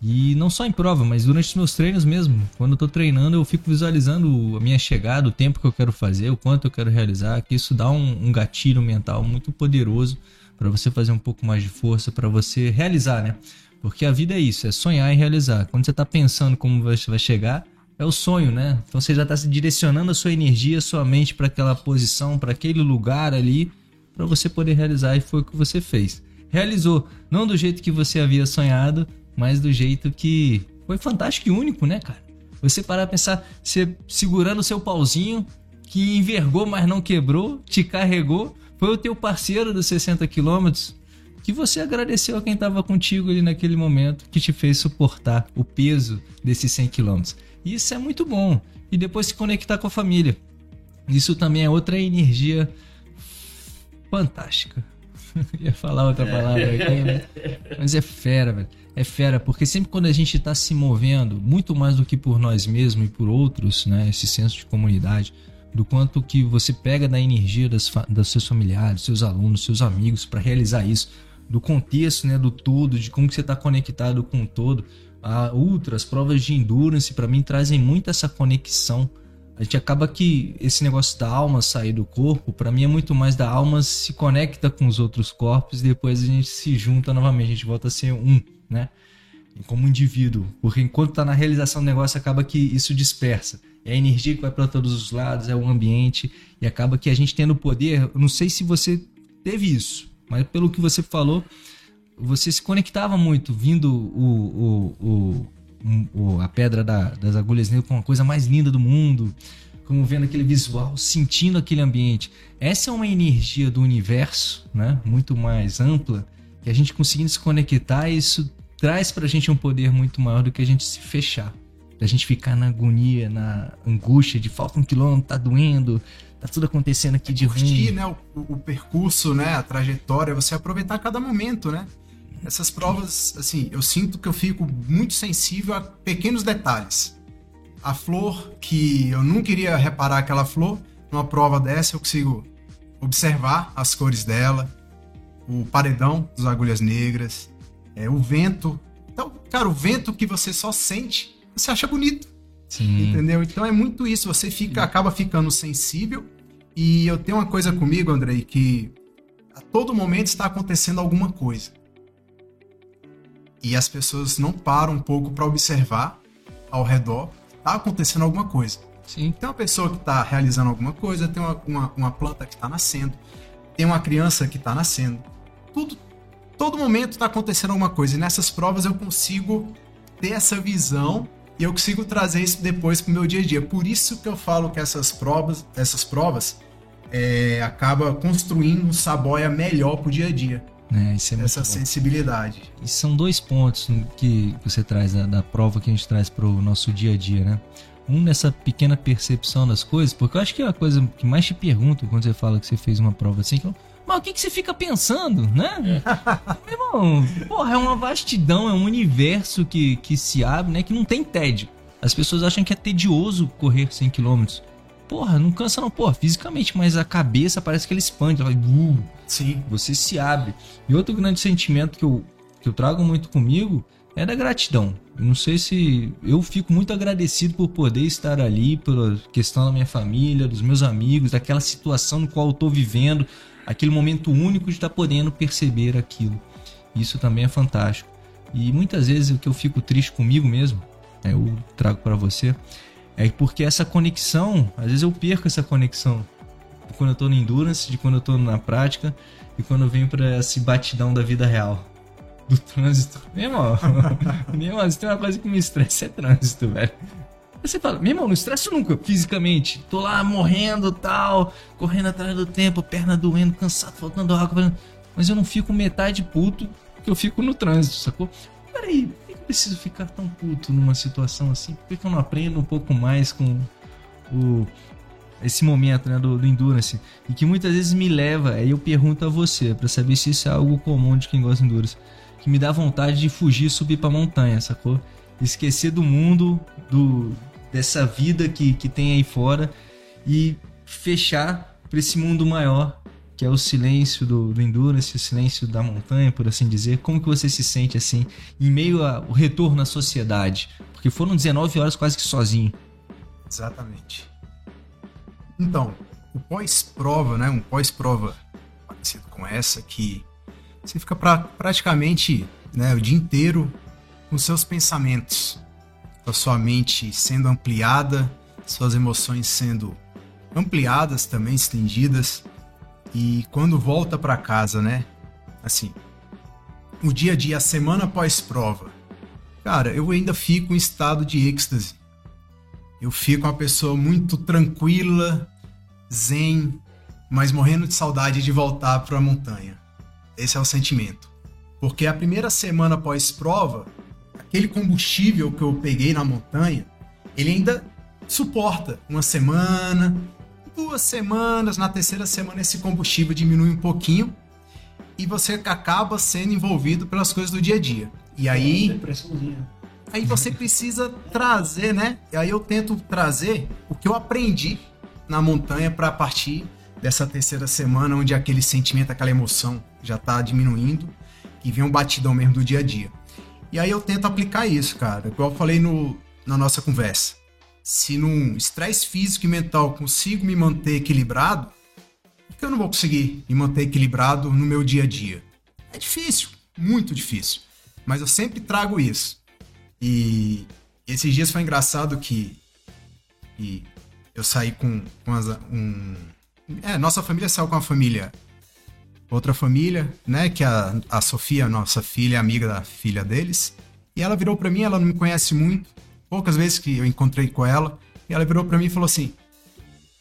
E não só em prova, mas durante os meus treinos mesmo. Quando eu tô treinando, eu fico visualizando a minha chegada, o tempo que eu quero fazer, o quanto eu quero realizar, que isso dá um, um gatilho mental muito poderoso para você fazer um pouco mais de força, para você realizar, né? Porque a vida é isso, é sonhar e realizar. Quando você tá pensando como você vai chegar, é o sonho, né? Então você já tá se direcionando a sua energia, a sua mente para aquela posição, para aquele lugar ali, para você poder realizar e foi o que você fez. Realizou, não do jeito que você havia sonhado, mas do jeito que foi fantástico e único, né, cara? Você parar pra pensar, você segurando o seu pauzinho, que envergou, mas não quebrou, te carregou, foi o teu parceiro dos 60 quilômetros, que você agradeceu a quem estava contigo ali naquele momento, que te fez suportar o peso desses 100 quilômetros. Isso é muito bom. E depois se conectar com a família. Isso também é outra energia fantástica. Ia falar outra palavra aqui, né? Mas é fera, velho. É fera, porque sempre quando a gente tá se movendo, muito mais do que por nós mesmos e por outros, né? Esse senso de comunidade, do quanto que você pega da energia das, dos seus familiares, seus alunos, seus amigos para realizar isso, do contexto, né? Do todo, de como que você tá conectado com o todo. A ultra, as provas de endurance, para mim, trazem muito essa conexão a gente acaba que esse negócio da alma sair do corpo, pra mim é muito mais da alma se conecta com os outros corpos e depois a gente se junta novamente, a gente volta a ser um, né? Como indivíduo, porque enquanto tá na realização do negócio acaba que isso dispersa. É a energia que vai para todos os lados, é o ambiente e acaba que a gente tendo poder, eu não sei se você teve isso, mas pelo que você falou, você se conectava muito, vindo o, o, o, o- a pedra da- das agulhas negras com a coisa mais linda do mundo, como vendo aquele visual, sentindo aquele ambiente. Essa é uma energia do universo, né? Muito mais ampla, Que a gente conseguindo se conectar, isso traz pra gente um poder muito maior do que a gente se fechar. Da gente ficar na agonia, na angústia de falta um quilômetro, tá doendo, tá tudo acontecendo aqui de Curtir, ruim. né, o, o percurso, né, a trajetória, você aproveitar cada momento, né? Essas provas, assim, eu sinto que eu fico muito sensível a pequenos detalhes. A flor, que eu nunca iria reparar aquela flor, numa prova dessa eu consigo observar as cores dela, o paredão dos agulhas negras, é, o vento. Então, cara, o vento que você só sente, você acha bonito. Sim. Entendeu? Então é muito isso. Você fica, acaba ficando sensível. E eu tenho uma coisa comigo, Andrei, que a todo momento está acontecendo alguma coisa. E as pessoas não param um pouco para observar ao redor. Tá acontecendo alguma coisa. Sim. Tem uma pessoa que está realizando alguma coisa, tem uma, uma, uma planta que está nascendo, tem uma criança que está nascendo. Tudo, todo momento está acontecendo alguma coisa. E nessas provas eu consigo ter essa visão e eu consigo trazer isso depois pro meu dia a dia. Por isso que eu falo que essas provas, essas provas é, acaba construindo um saboia melhor pro dia a dia. É, isso é essa sensibilidade. E são dois pontos que você traz da, da prova que a gente traz pro nosso dia a dia, né? Um nessa pequena percepção das coisas, porque eu acho que é a coisa que mais te pergunto quando você fala que você fez uma prova assim, que eu, mas o que, que você fica pensando, né? Meu irmão, porra, é uma vastidão, é um universo que, que se abre, né? Que não tem tédio. As pessoas acham que é tedioso correr 100 km. Porra, não cansa não, porra, fisicamente, mas a cabeça parece que ele expande. Ela vai, uh, Sim. você se abre. E outro grande sentimento que eu, que eu trago muito comigo é da gratidão. Não sei se. Eu fico muito agradecido por poder estar ali, pela questão da minha família, dos meus amigos, daquela situação no qual eu estou vivendo, aquele momento único de estar podendo perceber aquilo. Isso também é fantástico. E muitas vezes o que eu fico triste comigo mesmo, né, eu trago para você, é porque essa conexão, às vezes eu perco essa conexão de quando eu tô no endurance, de quando eu tô na prática e quando eu venho pra esse batidão da vida real. Do trânsito. Meu irmão, meu irmão, se tem uma coisa que me estressa é trânsito, velho. Aí Você fala, meu irmão, não estressa nunca, fisicamente. Tô lá morrendo tal, correndo atrás do tempo, perna doendo, cansado, faltando água. Mas eu não fico metade puto que eu fico no trânsito, sacou? Peraí, por que eu preciso ficar tão puto numa situação assim? Por que eu não aprendo um pouco mais com o, esse momento né, do, do endurance? E que muitas vezes me leva, aí eu pergunto a você, pra saber se isso é algo comum de quem gosta de endurance, que me dá vontade de fugir subir pra montanha, sacou? Esquecer do mundo, do dessa vida que, que tem aí fora e fechar pra esse mundo maior que é o silêncio do, do endurance, o silêncio da montanha, por assim dizer. Como que você se sente assim, em meio ao retorno à sociedade? Porque foram 19 horas quase que sozinho. Exatamente. Então, o pós-prova, né? Um pós-prova parecido com essa, que você fica pra, praticamente né, o dia inteiro com seus pensamentos, a sua mente sendo ampliada, suas emoções sendo ampliadas também, estendidas. E quando volta pra casa, né? Assim, o dia a dia, a semana pós-prova, cara, eu ainda fico em estado de êxtase. Eu fico uma pessoa muito tranquila, zen, mas morrendo de saudade de voltar para a montanha. Esse é o sentimento. Porque a primeira semana pós-prova, aquele combustível que eu peguei na montanha, ele ainda suporta uma semana, duas semanas, na terceira semana esse combustível diminui um pouquinho e você acaba sendo envolvido pelas coisas do dia a dia. E aí, aí você precisa trazer, né? E aí eu tento trazer o que eu aprendi na montanha para partir dessa terceira semana, onde aquele sentimento, aquela emoção já tá diminuindo e vem um batidão mesmo do dia a dia. E aí eu tento aplicar isso, cara. Igual eu falei no, na nossa conversa. Se num estresse físico e mental consigo me manter equilibrado, por que eu não vou conseguir me manter equilibrado no meu dia a dia? É difícil, muito difícil. Mas eu sempre trago isso. E esses dias foi engraçado que, que eu saí com, com as, um. É, nossa família saiu com a família. Outra família, né? Que a, a Sofia, nossa filha, amiga da filha deles. E ela virou pra mim, ela não me conhece muito. Poucas vezes que eu encontrei com ela. E ela virou pra mim e falou assim: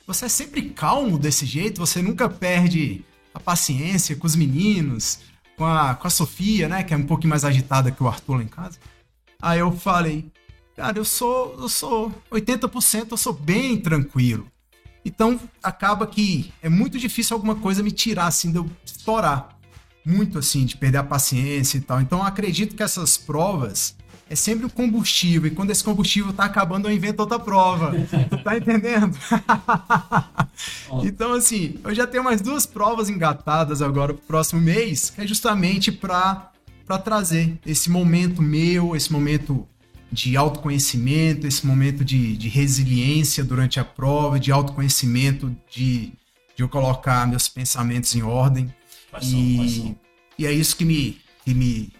Você é sempre calmo desse jeito? Você nunca perde a paciência com os meninos? com a, com a Sofia, né? Que é um pouquinho mais agitada que o Arthur lá em casa. Aí eu falei, cara, eu sou, eu sou 80%, eu sou bem tranquilo. Então acaba que é muito difícil alguma coisa me tirar assim de eu estourar. Muito assim, de perder a paciência e tal. Então eu acredito que essas provas é sempre o combustível. E quando esse combustível tá acabando, eu invento outra prova. tu tá entendendo? então, assim, eu já tenho mais duas provas engatadas agora pro próximo mês, que é justamente para para trazer esse momento meu, esse momento de autoconhecimento, esse momento de, de resiliência durante a prova, de autoconhecimento, de, de eu colocar meus pensamentos em ordem. e, e é isso que me, que me,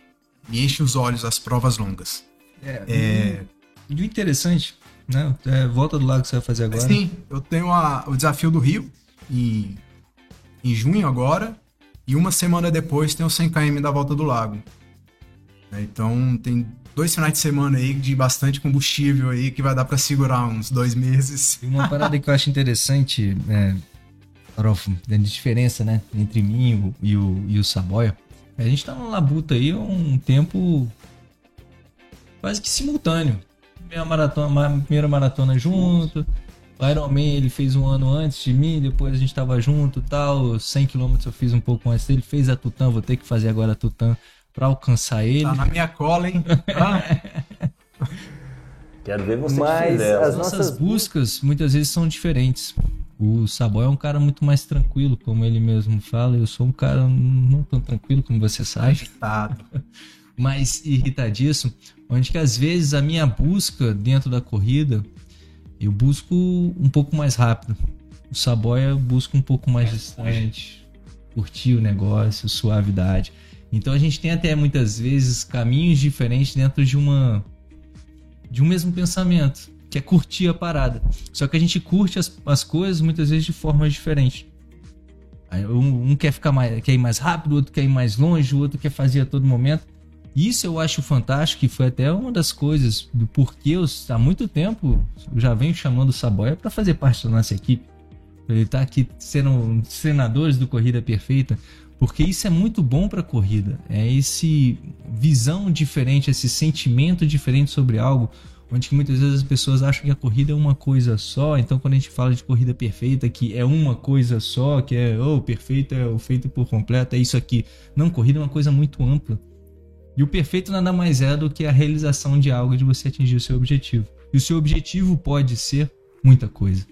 me enche os olhos, as provas longas. É, é... E o interessante, né? É, volta do lado que você vai fazer agora. Sim, eu tenho a, o desafio do Rio em, em junho agora. E uma semana depois tem o 100 km da volta do lago. É, então tem dois finais de semana aí de bastante combustível aí que vai dar para segurar uns dois meses. E uma parada que eu acho interessante, é, de diferença, né, entre mim e o, e o Saboia. A gente tá na labuta aí um tempo quase que simultâneo. Minha maratona, primeira maratona junto. O Ironman ele fez um ano antes de mim, depois a gente tava junto tal. 100 km eu fiz um pouco antes dele. Fez a Tutã, vou ter que fazer agora a Tutã para alcançar ele. Tá na minha cola, hein? Quero ver você Mas as nossas buscas muitas vezes são diferentes. O Saboy é um cara muito mais tranquilo, como ele mesmo fala. Eu sou um cara não tão tranquilo como você sabe. Agitado. mais irritadíssimo. Onde que às vezes a minha busca dentro da corrida, eu busco um pouco mais rápido. O Saboia busca um pouco mais distante, curtir o negócio, suavidade. Então a gente tem até muitas vezes caminhos diferentes dentro de uma de um mesmo pensamento, que é curtir a parada. Só que a gente curte as, as coisas muitas vezes de formas diferentes. Um, um, quer ficar mais, quer ir mais rápido, o outro quer ir mais longe, o outro quer fazer a todo momento. Isso eu acho fantástico e foi até uma das coisas do porquê eu, há muito tempo eu já venho chamando o Saboia para fazer parte da nossa equipe. Ele está aqui sendo um treinadores do Corrida Perfeita, porque isso é muito bom para a corrida. É esse visão diferente, esse sentimento diferente sobre algo, onde muitas vezes as pessoas acham que a corrida é uma coisa só. Então, quando a gente fala de corrida perfeita, que é uma coisa só, que é o oh, perfeito é o feito por completo, é isso aqui. Não, corrida é uma coisa muito ampla. E o perfeito nada mais é do que a realização de algo de você atingir o seu objetivo. E o seu objetivo pode ser muita coisa.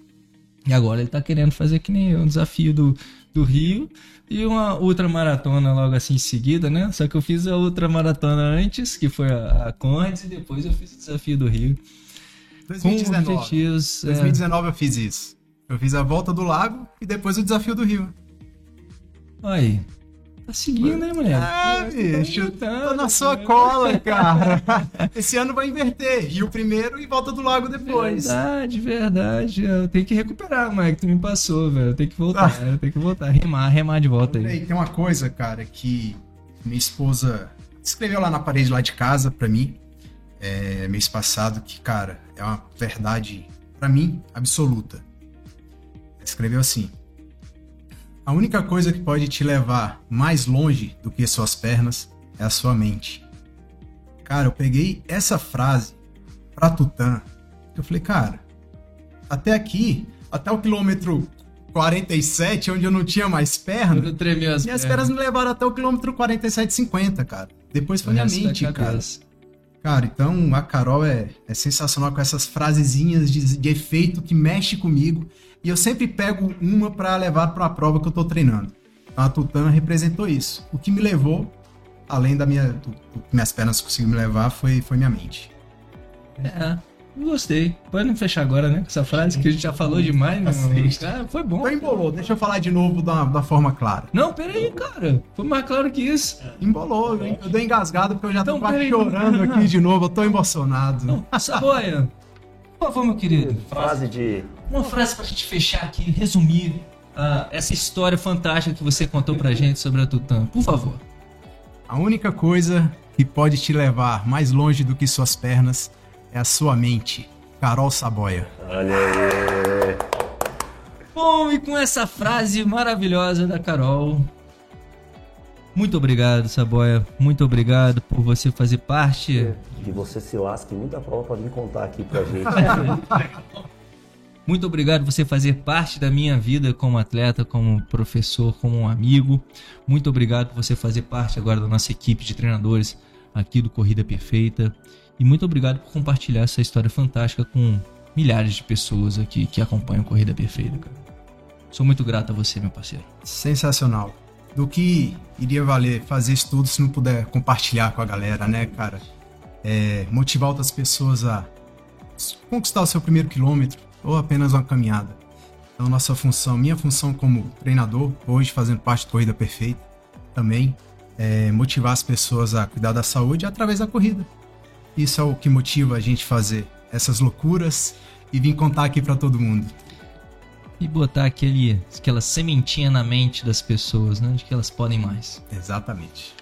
E agora ele está querendo fazer que nem um desafio do, do Rio e uma ultramaratona logo assim em seguida, né? Só que eu fiz a ultramaratona antes, que foi a, a Conrads, e depois eu fiz o desafio do Rio. 2019. Com objetivos, 2019 é... eu fiz isso. Eu fiz a volta do lago e depois o desafio do Rio. Aí, Tá seguindo, né, mulher? Ah, bicho, tá na sua cola, cara. Esse ano vai inverter. Rio primeiro e volta do lago depois. Verdade, verdade. Eu tenho que recuperar, Mike. Tu me passou, velho. Eu tenho que voltar. Ah. Eu tenho que voltar. Remar, remar de volta aí. Tem uma coisa, cara, que minha esposa escreveu lá na parede lá de casa pra mim. É, mês passado, que, cara, é uma verdade, para mim, absoluta. Escreveu assim: a única coisa que pode te levar mais longe do que suas pernas é a sua mente. Cara, eu peguei essa frase pra Tutã. Eu falei, cara, até aqui, até o quilômetro 47, onde eu não tinha mais perna, tremi as minhas pernas. pernas me levaram até o quilômetro 47,50, cara. Depois foi minha mente, cara. Cara, então a Carol é, é sensacional com essas frasezinhas de, de efeito que mexe comigo. E eu sempre pego uma para levar para a prova que eu tô treinando. Então a Tutã representou isso. O que me levou, além da minha, do, do que minhas pernas conseguiram me levar, foi, foi minha mente. É, gostei. Pode não fechar agora, né? Com essa frase que a gente já falou demais, né? Ah, foi bom. Então embolou. Deixa eu falar de novo da, da forma clara. Não, peraí, cara. Foi mais claro que isso. Embolou. Eu, eu dei engasgado porque eu já então, tô quase chorando aqui de novo. Eu tô emocionado. Não, Saboia, por favor, meu querido. Frase de uma frase pra gente fechar aqui, resumir uh, essa história fantástica que você contou pra gente sobre a Tutã. Por favor. A única coisa que pode te levar mais longe do que suas pernas é a sua mente. Carol Saboia. Olha aí. Bom, e com essa frase maravilhosa da Carol, Muito obrigado, Saboia. Muito obrigado por você fazer parte. Que você se lasque muita prova pra vir contar aqui pra gente. Muito obrigado por você fazer parte da minha vida como atleta, como professor, como um amigo. Muito obrigado por você fazer parte agora da nossa equipe de treinadores aqui do Corrida Perfeita. E muito obrigado por compartilhar essa história fantástica com milhares de pessoas aqui que acompanham Corrida Perfeita, cara. Sou muito grato a você, meu parceiro. Sensacional. Do que iria valer fazer isso tudo se não puder compartilhar com a galera, né, cara? É, motivar outras pessoas a conquistar o seu primeiro quilômetro ou apenas uma caminhada. Então, nossa função, minha função como treinador, hoje fazendo parte do Corrida Perfeita, também é motivar as pessoas a cuidar da saúde através da corrida. Isso é o que motiva a gente fazer essas loucuras e vir contar aqui para todo mundo. E botar aquele, aquela sementinha na mente das pessoas, né? De que elas podem mais. Exatamente.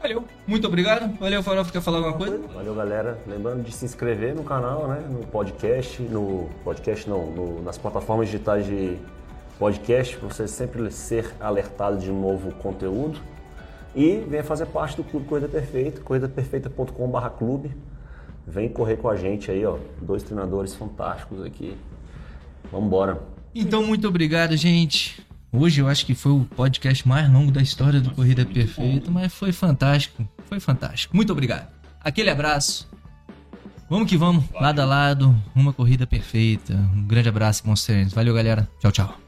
Valeu, muito obrigado. Valeu, Farofa, quer falar alguma coisa? Valeu, galera. Lembrando de se inscrever no canal, né? No podcast, no podcast não, no- nas plataformas digitais de podcast, para você sempre ser alertado de novo conteúdo. E venha fazer parte do Clube Corrida Perfeita, corridaperfeita.com.br clube. Vem correr com a gente aí, ó. Dois treinadores fantásticos aqui. Vamos embora. Então, muito obrigado, gente. Hoje eu acho que foi o podcast mais longo da história do Corrida Perfeita, mas foi fantástico. Foi fantástico. Muito obrigado. Aquele abraço. Vamos que vamos, lado a lado, uma corrida perfeita. Um grande abraço, bons treinos. Valeu, galera. Tchau, tchau.